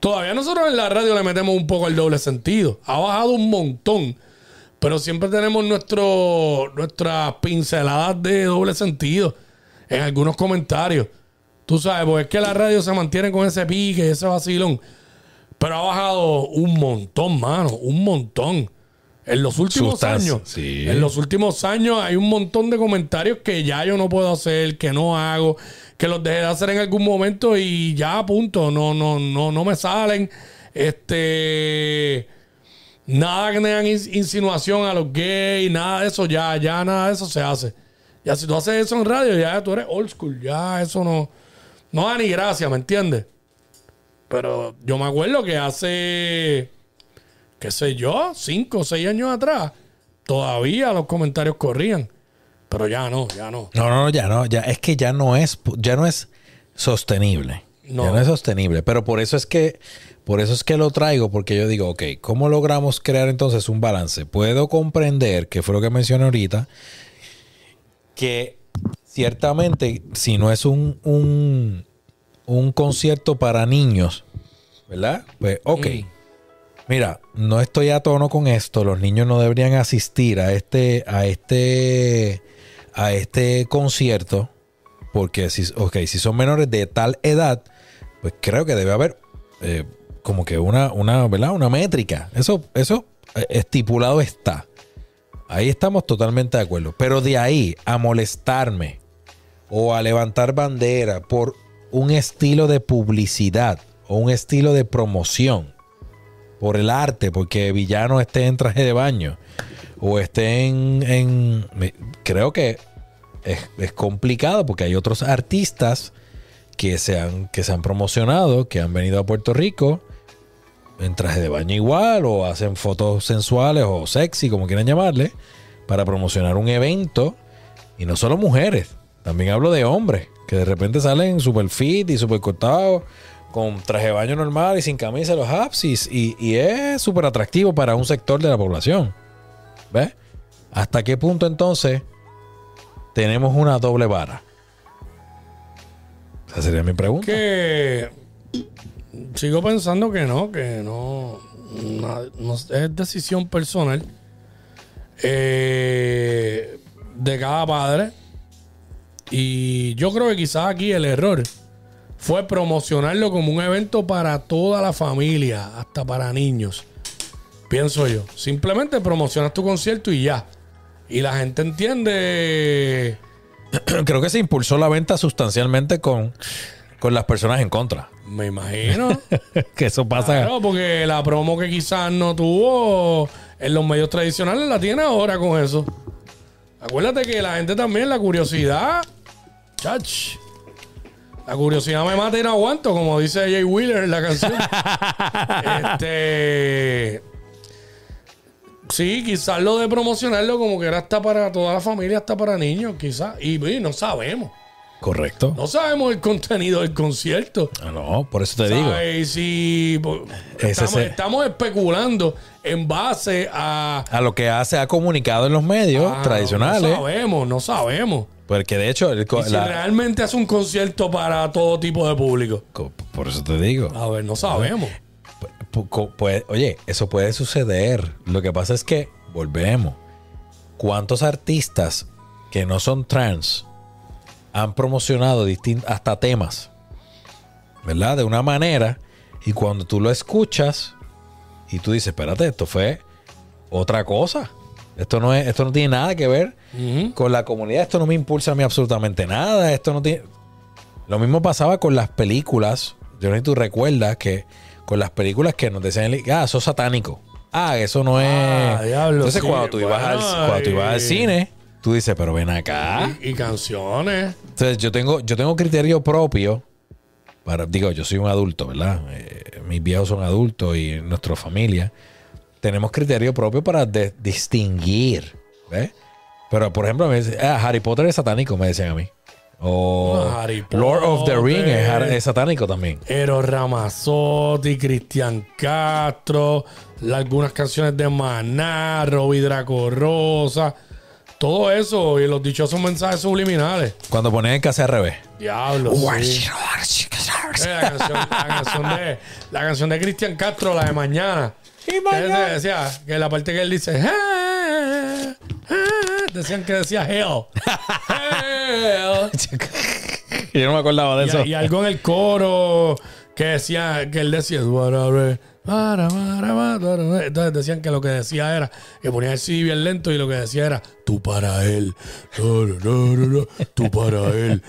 Todavía nosotros en la radio le metemos un poco el doble sentido. Ha bajado un montón. Pero siempre tenemos nuestro, nuestras pinceladas de doble sentido en algunos comentarios. Tú sabes, porque es que la radio se mantiene con ese pique, ese vacilón. Pero ha bajado un montón, mano, un montón. En los últimos Sustancia, años. sí. En los últimos años hay un montón de comentarios que ya yo no puedo hacer, que no hago, que los dejé de hacer en algún momento y ya, punto. No, no, no, no me salen. Este. Nada que tengan ins- insinuación a los gays, nada de eso, ya, ya nada de eso se hace. Ya si tú haces eso en radio, ya tú eres old school, ya eso no, no da ni gracia, ¿me entiendes? Pero yo me acuerdo que hace, qué sé yo, cinco o seis años atrás, todavía los comentarios corrían. Pero ya no, ya no. No, no, no, ya no, ya es que ya no es, ya no es sostenible. No. Ya no es sostenible. Pero por eso es que, por eso es que lo traigo, porque yo digo, ok, ¿cómo logramos crear entonces un balance? Puedo comprender, que fue lo que mencioné ahorita, que ciertamente, si no es un, un, un concierto para niños, ¿verdad? Pues, ok. Mm. Mira, no estoy a tono con esto. Los niños no deberían asistir a este, a este, a este concierto. Porque si, ok, si son menores de tal edad, pues creo que debe haber eh, como que una, una, ¿verdad? Una métrica. Eso, eso eh, estipulado está. Ahí estamos totalmente de acuerdo. Pero de ahí a molestarme o a levantar bandera por un estilo de publicidad o un estilo de promoción por el arte, porque Villano esté en traje de baño o esté en... en- creo que es, es complicado porque hay otros artistas que se, que se han promocionado, que han venido a Puerto Rico en traje de baño igual o hacen fotos sensuales o sexy, como quieran llamarle, para promocionar un evento. Y no solo mujeres, también hablo de hombres, que de repente salen super fit y super cortados, con traje de baño normal y sin camisa los apps, y, y- es súper atractivo para un sector de la población. ¿Ves? ¿Hasta qué punto entonces tenemos una doble vara? Esa sería mi pregunta. Que sigo pensando que no, que no, es decisión personal eh, de cada padre. Y yo creo que quizás aquí el error fue promocionarlo como un evento para toda la familia, hasta para niños. Pienso yo. Simplemente promocionas tu concierto y ya. Y la gente entiende. Creo que se impulsó la venta sustancialmente con, con las personas en contra. Me imagino. que eso pasa. Claro, porque la promo que quizás no tuvo en los medios tradicionales la tiene ahora con eso. Acuérdate que la gente también, la curiosidad. Chach. La curiosidad me mata y no aguanto, como dice Jay Wheeler en la canción. este. Sí, quizás lo de promocionarlo como que era hasta para toda la familia, hasta para niños, quizás. Y, y no sabemos. Correcto. No sabemos el contenido del concierto. Ah, No, por eso te digo. Si, Ese estamos, especulando en base a. A lo que hace ha comunicado en los medios a- tradicionales. No sabemos, no sabemos. Porque de hecho, el co- Y si la- realmente hace un concierto para todo tipo de público. co- por eso te digo. A ver, no sabemos. Oye, eso puede suceder. Lo que pasa es que, volvemos. ¿Cuántos artistas que no son trans han promocionado hasta temas? ¿Verdad? De una manera. Y cuando tú lo escuchas y tú dices, espérate, esto fue otra cosa. Esto no, es, esto no tiene nada que ver con la comunidad. Esto no me impulsa a mí absolutamente nada. Esto no tiene. Lo mismo pasaba con las películas. Yo no sé si tú recuerdas que con las películas que nos decían, ah, eso es satánico. Ah, eso no es. Ah, diablo, Entonces, sí, cuando, tú ibas al, cuando tú ibas al cine, tú dices, pero ven acá. Y, y canciones. Entonces, yo tengo, yo tengo criterio propio. Para, digo, yo soy un adulto, ¿verdad? Eh, mis viejos son adultos y nuestra familia. Tenemos criterio propio para de- distinguir. ¿Ves? Pero, por ejemplo, me dicen, ah, Harry Potter es satánico, me decían a mí. O No, Harry Lord of the Ring es, satánico también. Eros Ramazzotti, Cristian Castro, algunas canciones de Maná, Robbie Draco Rosa, todo eso y los dichosos mensajes subliminales. Cuando ponen el casi al revés. Diablo. sí. Eh, la, canción, la canción de la canción de Cristian Castro, la de mañana. Que ese decía que la parte que él dice "Ah, ah", decían que decía hell. Hell. Yo no me acordaba de eso. Y, y algo en el coro que decía, que él decía, entonces decían que lo que decía era, que ponía CD bien lento y lo que decía era, tú para él, tú para él.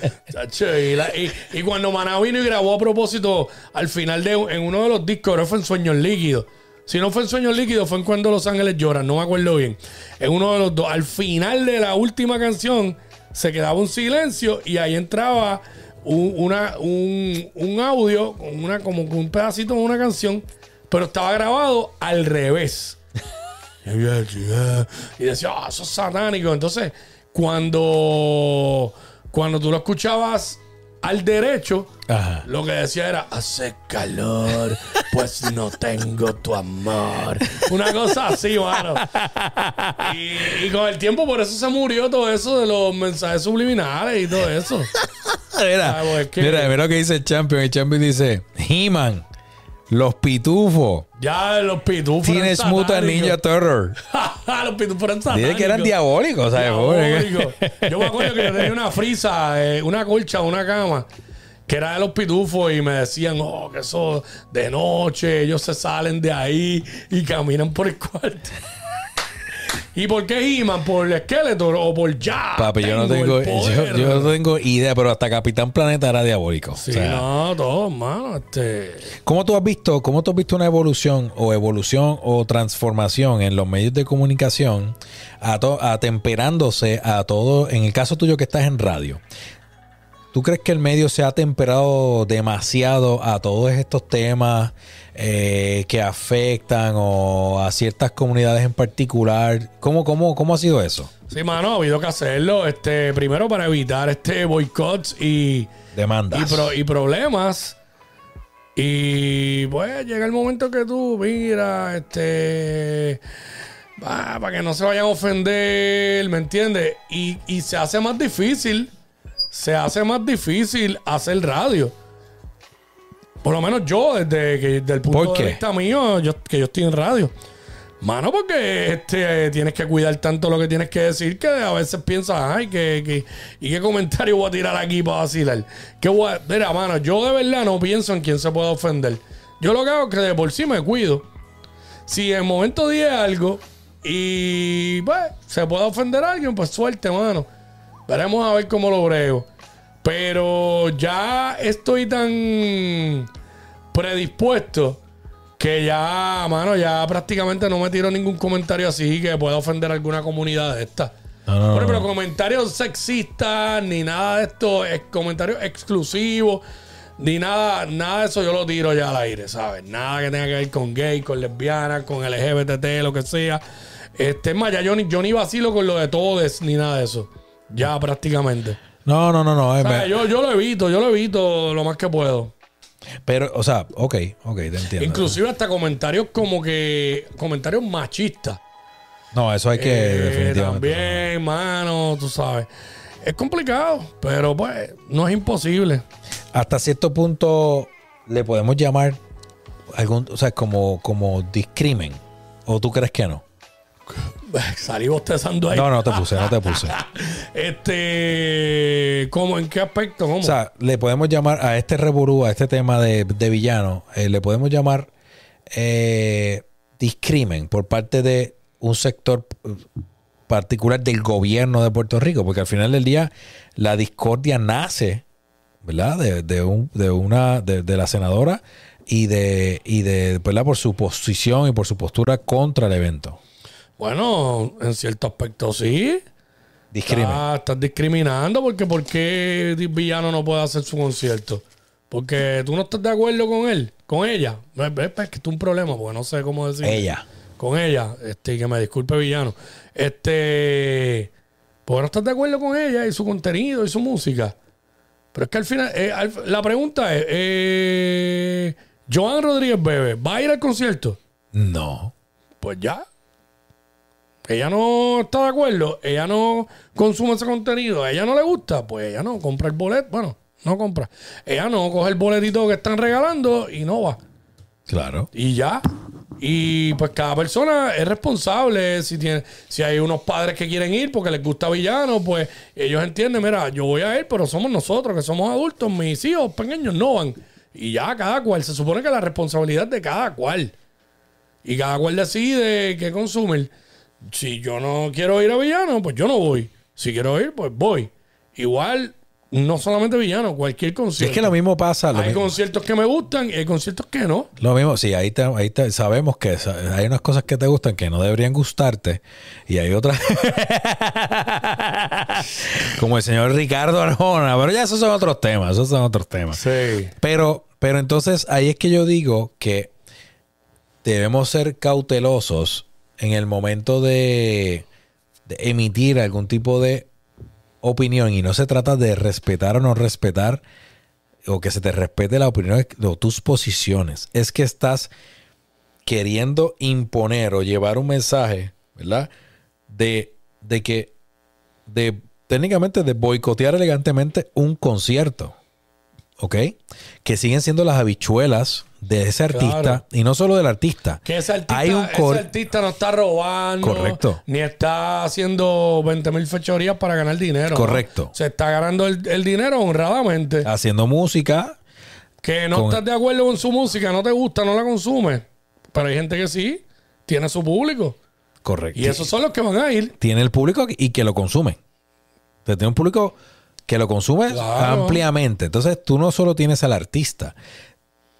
Y, y- cuando Maná vino y grabó a propósito, al final de en uno de los discos, que fue en Sueños Líquidos. Si no fue en Sueños Líquidos, fue en Cuando Los Ángeles Lloran, no me acuerdo bien. En uno de los dos, al final de la última canción, se quedaba un silencio y ahí entraba un, una, un, un audio, con una, como un pedacito de una canción, pero estaba grabado al revés. y decía, ah, eso es satánico. Entonces, cuando, cuando tú lo escuchabas al derecho, Ajá. lo que decía era, hace calor, pues no tengo tu amor. Una cosa así, mano. Y, y con el tiempo por eso se murió todo eso de los mensajes subliminales y todo eso. Mira, Ah, pues, es que- mira, mira lo que dice el champion. El champion dice: He-Man, los pitufos, Ya los pitufos. Teenage Mutant. Ninja Turtle. los pitufos eran satánicos. Dice que eran diabólicos, ¿sabes? Yo me acuerdo que yo tenía una frisa, eh, una colcha, una cama, que era de los pitufos y me decían, oh, que eso de noche, ellos se salen de ahí y caminan por el cuarto. ¿Y por qué He-Man? ¿Por el esqueleto o por ya? Papi, yo no tengo, yo, no tengo idea, pero hasta Capitán Planeta era diabólico. Sí, O sea, no, todo, mano. Este... ¿Cómo tú has visto, cómo tú has visto una evolución o evolución o transformación en los medios de comunicación atemperándose a todo, en el caso tuyo que estás en radio? ¿Tú crees que el medio se ha temperado demasiado a todos estos temas eh, que afectan o a ciertas comunidades en particular? ¿Cómo, cómo, cómo ha sido eso? Sí, mano, ha habido que hacerlo. Este, primero para evitar este boicots y, Demandas. y, pro- y problemas. Y pues llega el momento que tú, mira, este. para que no se vayan a ofender, ¿me entiendes? Y, y se hace más difícil. Se hace más difícil hacer radio. Por lo menos yo, desde que desde el punto ¿Por de vista mío, yo, que yo estoy en radio. Mano, porque este, tienes que cuidar tanto lo que tienes que decir que a veces piensas, ay, que, que- ¿y qué comentario voy a tirar aquí para vacilar? ¿Qué voy a- Mira, mano, yo de verdad no pienso en quién se puede ofender. Yo lo que hago es que de por sí me cuido. Si en el momento dije algo y pues se puede ofender a alguien, pues suerte, mano. Veremos a ver cómo lo brego. Pero ya estoy tan predispuesto que ya, mano, ya prácticamente no me tiro ningún comentario así que pueda ofender a alguna comunidad de esta. No, no, no. comentarios sexistas, ni nada de esto, es comentarios exclusivos, ni nada, nada de eso yo lo tiro ya al aire, ¿sabes? Nada que tenga que ver con gay, con lesbianas, con LGBT, lo que sea. Este, es más, ya yo ni, yo ni vacilo con lo de todes, ni nada de eso. Ya prácticamente. No, no, no, no. eh, O sea, me- yo, yo lo evito, yo lo evito lo más que puedo. Pero, o sea, ok, ok, te entiendo. Inclusive hasta comentarios como que, comentarios machistas. No, eso hay que Eh, definitivamente. También, mano, tú sabes. Es complicado, pero pues no es imposible. Hasta cierto punto le podemos llamar algún, o sea, como, como discrimen. ¿O tú crees que no? Salí bostezando ahí. No, no te puse, no te puse. Este, ¿cómo? ¿En qué aspecto? ¿Cómo? O sea, le podemos llamar a este reburú, a este tema de, de villano, eh, le podemos llamar eh, discrimen por parte de un sector particular del gobierno de Puerto Rico, porque al final del día la discordia nace, ¿verdad? De, de un, de una, de, de la senadora y de, y de, ¿verdad? Por su posición y por su postura contra el evento. Bueno, en cierto aspecto sí. Discrimen. Ah, estás discriminando porque ¿por qué Villano no puede hacer su concierto? Porque tú no estás de acuerdo con él, con ella. Es que esto es un problema, porque no sé cómo decir. Ella. Con ella, este, que me disculpe Villano. Este, porque no estás de acuerdo con ella y su contenido y su música. Pero es que al final, eh, al- la pregunta es, eh, Joan Rodríguez Bebe, ¿va a ir al concierto? No. Pues ya. Ella no está de acuerdo, ella no consume ese contenido, a ella no le gusta, pues ella no compra el boleto. Bueno, no compra. Ella no coge el boletito que están regalando y no va. Claro. Y ya. Y pues cada persona es responsable. Si tiene, si hay unos padres que quieren ir porque les gusta villano, pues ellos entienden, mira, yo voy a ir, pero somos nosotros que somos adultos, mis hijos pequeños no van. Y ya cada cual, se supone que la responsabilidad de cada cual. Y cada cual decide qué consumir. Si yo no quiero ir a villano, pues yo no voy. Si quiero ir, pues voy. Igual, no solamente villano, cualquier concierto. es que lo mismo pasa. Lo hay mismo- conciertos que me gustan y hay conciertos que no. Lo mismo, sí, ahí, te- ahí te- sabemos que hay unas cosas que te gustan que no deberían gustarte y hay otras como el señor Ricardo Arjona, pero ya esos son otros temas, esos son otros temas. Sí. Pero, pero entonces ahí es que yo digo que debemos ser cautelosos en el momento de, emitir algún tipo de opinión y no se trata de respetar o no respetar o que se te respete la opinión o tus posiciones. Es que estás queriendo imponer o llevar un mensaje, ¿verdad? De, de que, de técnicamente de boicotear elegantemente un concierto. ¿Ok? Que siguen siendo las habichuelas de ese artista Claro. y no solo del artista. Que ese artista, Hay un ese artista no está robando. Correcto. Ni está haciendo 20 mil fechorías para ganar dinero. ¿no? Correcto. Se está ganando el, el dinero honradamente. haciendo música. Que no Con- estás de acuerdo con su música, no te gusta, no la consumes. Pero hay gente que sí, tiene su público. Correcto. Y esos son los que van a ir. tiene el público y que lo consume. Entonces, tiene un público que lo consume Claro. ampliamente. Entonces, tú no solo tienes al artista,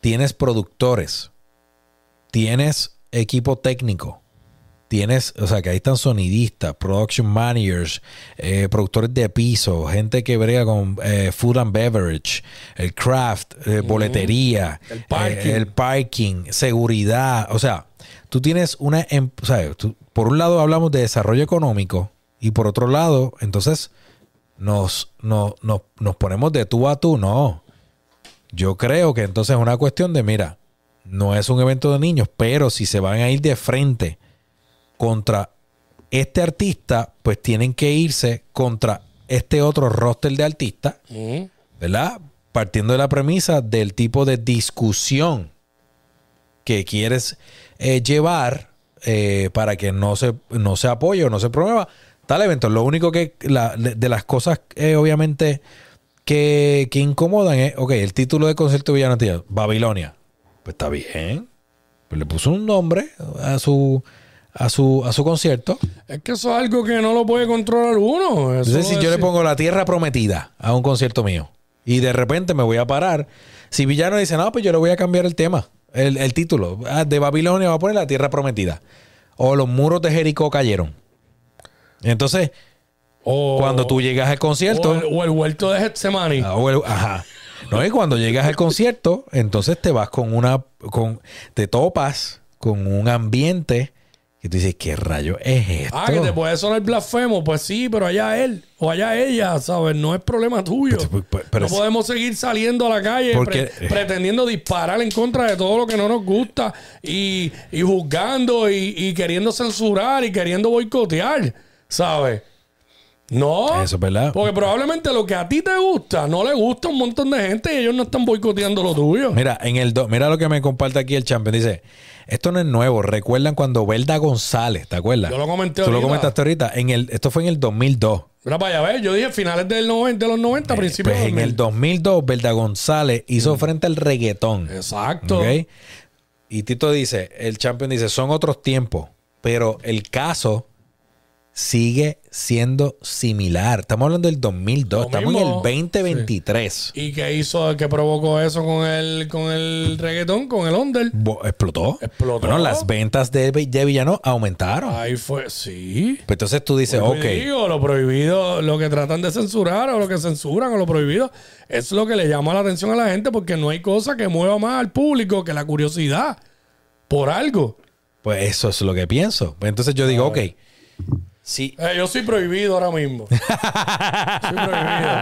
tienes productores, tienes equipo técnico, tienes, o sea, que ahí están sonidistas, production managers, eh, productores de piso, gente que brega con eh, food and beverage, el craft, eh, boletería, El parking. el parking, seguridad, o sea, tú tienes una, em- o sea, tú- por un lado hablamos de desarrollo económico y por otro lado, entonces nos, no- no- nos ponemos de tú a tú, no. Yo creo que entonces es una cuestión de, mira, no es un evento de niños, pero si se van a ir de frente contra este artista, pues tienen que irse contra este otro roster de artistas, Mm. ¿verdad? partiendo de la premisa del tipo de discusión que quieres eh, llevar eh, para que no se, no se apoye o no se promueva tal evento. Lo único que la- de, de las cosas, eh, obviamente, que, que incomodan es, ok, el título de concierto de Villano Antilla, Babilonia. Pues está bien. Pues le puso un nombre a su, a su, a su concierto. Es que eso es algo que no lo puede controlar uno. Eso Entonces, si yo le pongo la tierra prometida a un concierto mío y de repente me voy a parar, si Villano dice, no, pues yo le voy a cambiar el tema, el, el título, Ah, de Babilonia va a poner la tierra prometida. O los muros de Jericó cayeron. Entonces, o, cuando tú llegas al concierto, o el, o el huerto de Getsemani. Ah, o el- ajá. No, y cuando llegas al concierto, entonces te vas con una, con, te topas con un ambiente que tú dices, ¿qué rayo es esto? Ah, que te puede sonar blasfemo. Pues sí, pero allá él o allá ella, ¿sabes? No es problema tuyo. Pero- pero- pero- no podemos seguir saliendo a la calle Porque- pre- pretendiendo disparar en contra de todo lo que no nos gusta y, y juzgando y, y queriendo censurar y queriendo boicotear, ¿sabes? No. Eso es verdad. Porque probablemente lo que a ti te gusta no le gusta a un montón de gente y ellos no están boicoteando lo tuyo. Mira, en el do- mira lo que me comparte aquí el champion. Dice, esto no es nuevo. ¿Recuerdan cuando Belda González, ¿te acuerdas? Yo lo comenté Tú lo ahorita. comentaste ahorita. En el, esto fue en el 2002. Mira para allá, ver, yo dije finales del 90, de los 90, principios Pues en el 2002, Belda González hizo frente al reggaetón. Exacto. ¿ok? Y Tito dice, el champion dice, son otros tiempos, pero el caso sigue siendo similar. Estamos hablando del 2002, Lo estamos en el 2023. ¿Y qué hizo, qué provocó eso con el, con el reggaetón, con el under? Bo- Explotó. Explotó. Bueno, las ventas de, de Villano aumentaron. Ahí fue, sí. Pues entonces tú dices, Pues ok, digo, lo prohibido, lo que tratan de censurar o lo que censuran o lo prohibido, es lo que le llama la atención a la gente porque no hay cosa que mueva más al público que la curiosidad por algo. pues eso es lo que pienso. Pues entonces yo digo, ok, sí, Eh, yo soy prohibido ahora mismo. soy prohibido.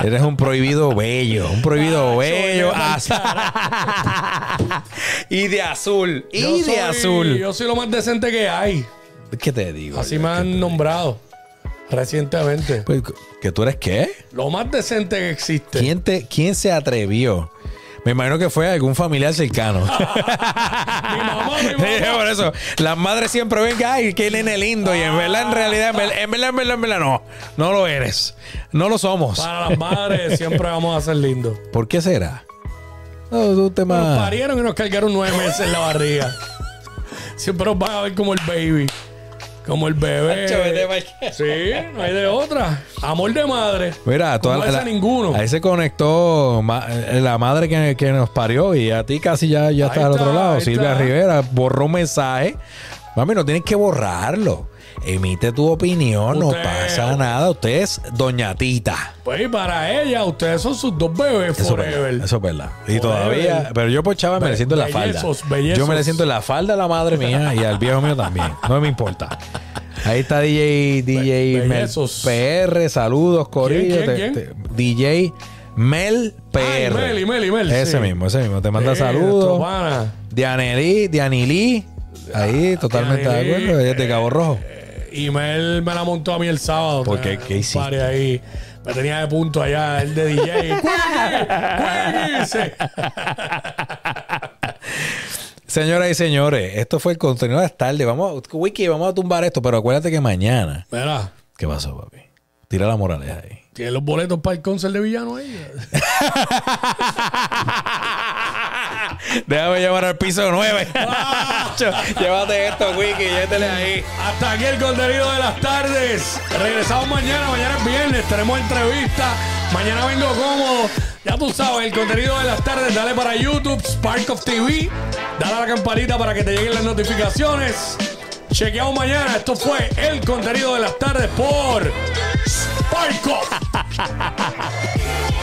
eres un prohibido bello, un prohibido Macho, bello. y de azul, y Yo de soy- azul. Yo soy lo más decente que hay. ¿Qué te digo? Así yo? me ¿Qué te han nombrado recientemente. Pues, ¿Que tú eres qué? Lo más decente que existe. ¿Quién, te, ¿Quién se atrevió? Me imagino que fue algún familiar cercano. Mi mamá, mi Sí, mamá. por eso, las madres siempre ven que, ay, qué nene lindo. Y en verdad, en realidad, en verdad, en verdad, en verdad, en verdad, no. No lo eres. No lo somos. Para las madres siempre vamos a ser lindos. ¿Por qué será? No, es un Nos tema. parieron y nos cargaron nueve meses en la barriga. Siempre nos van a ver como el baby. Como el bebé. Sí, no hay de otra. Amor de madre. Mira, a toda la, ese ninguno. Ahí se conectó ma- eh, la madre que, que nos parió y a ti casi ya, ya está al otro lado. Silvia está. Rivera borró un mensaje. Mami, no tienes que borrarlo. Emite tu opinión, no pasa nada. Usted es Doña Tita. Pues y para ella, ustedes son sus dos bebés Eso es forever. verdad. Eso es verdad. Y Forever. todavía, pero yo por chava me le siento en la falda. bellezos. Yo me le siento en la falda a la madre mía y al viejo mío también. No me importa. Ahí está DJ, DJ Mel. PR. Saludos, Corillo. ¿Quién, quién, Te- te- DJ Mel Ay, PR. Mel, y Mel, y Mel, Ese sí. mismo, ese mismo. Te manda Sí, saludos. Dianelí, Dianilí. Ahí, totalmente de acuerdo. Ella es de Cabo Rojo. Y Mel me la montó a mí el sábado. ¿Por qué? Eh, ¿Qué hiciste? ahí. Me tenía de punto allá, el de DJ. Señoras y señores, esto fue el contenido de esta tarde. Vamos, Wiki, vamos a tumbar esto, pero acuérdate que mañana. Mira, ¿Qué pasó, papi? Tira la moraleja ahí. tiene los boletos para el concert de Villano ahí. Déjame llevar al piso 9. Llévate esto, Wiki, llévatele ahí. Hasta aquí el contenido de las tardes. Regresamos mañana. Mañana es viernes. Tenemos entrevista. Mañana vengo cómodo. Ya tú sabes, el contenido de las tardes. Dale para YouTube, Spark of TV. Dale a la campanita para que te lleguen las notificaciones. Chequeamos mañana. Esto fue el contenido de las tardes por Spark of.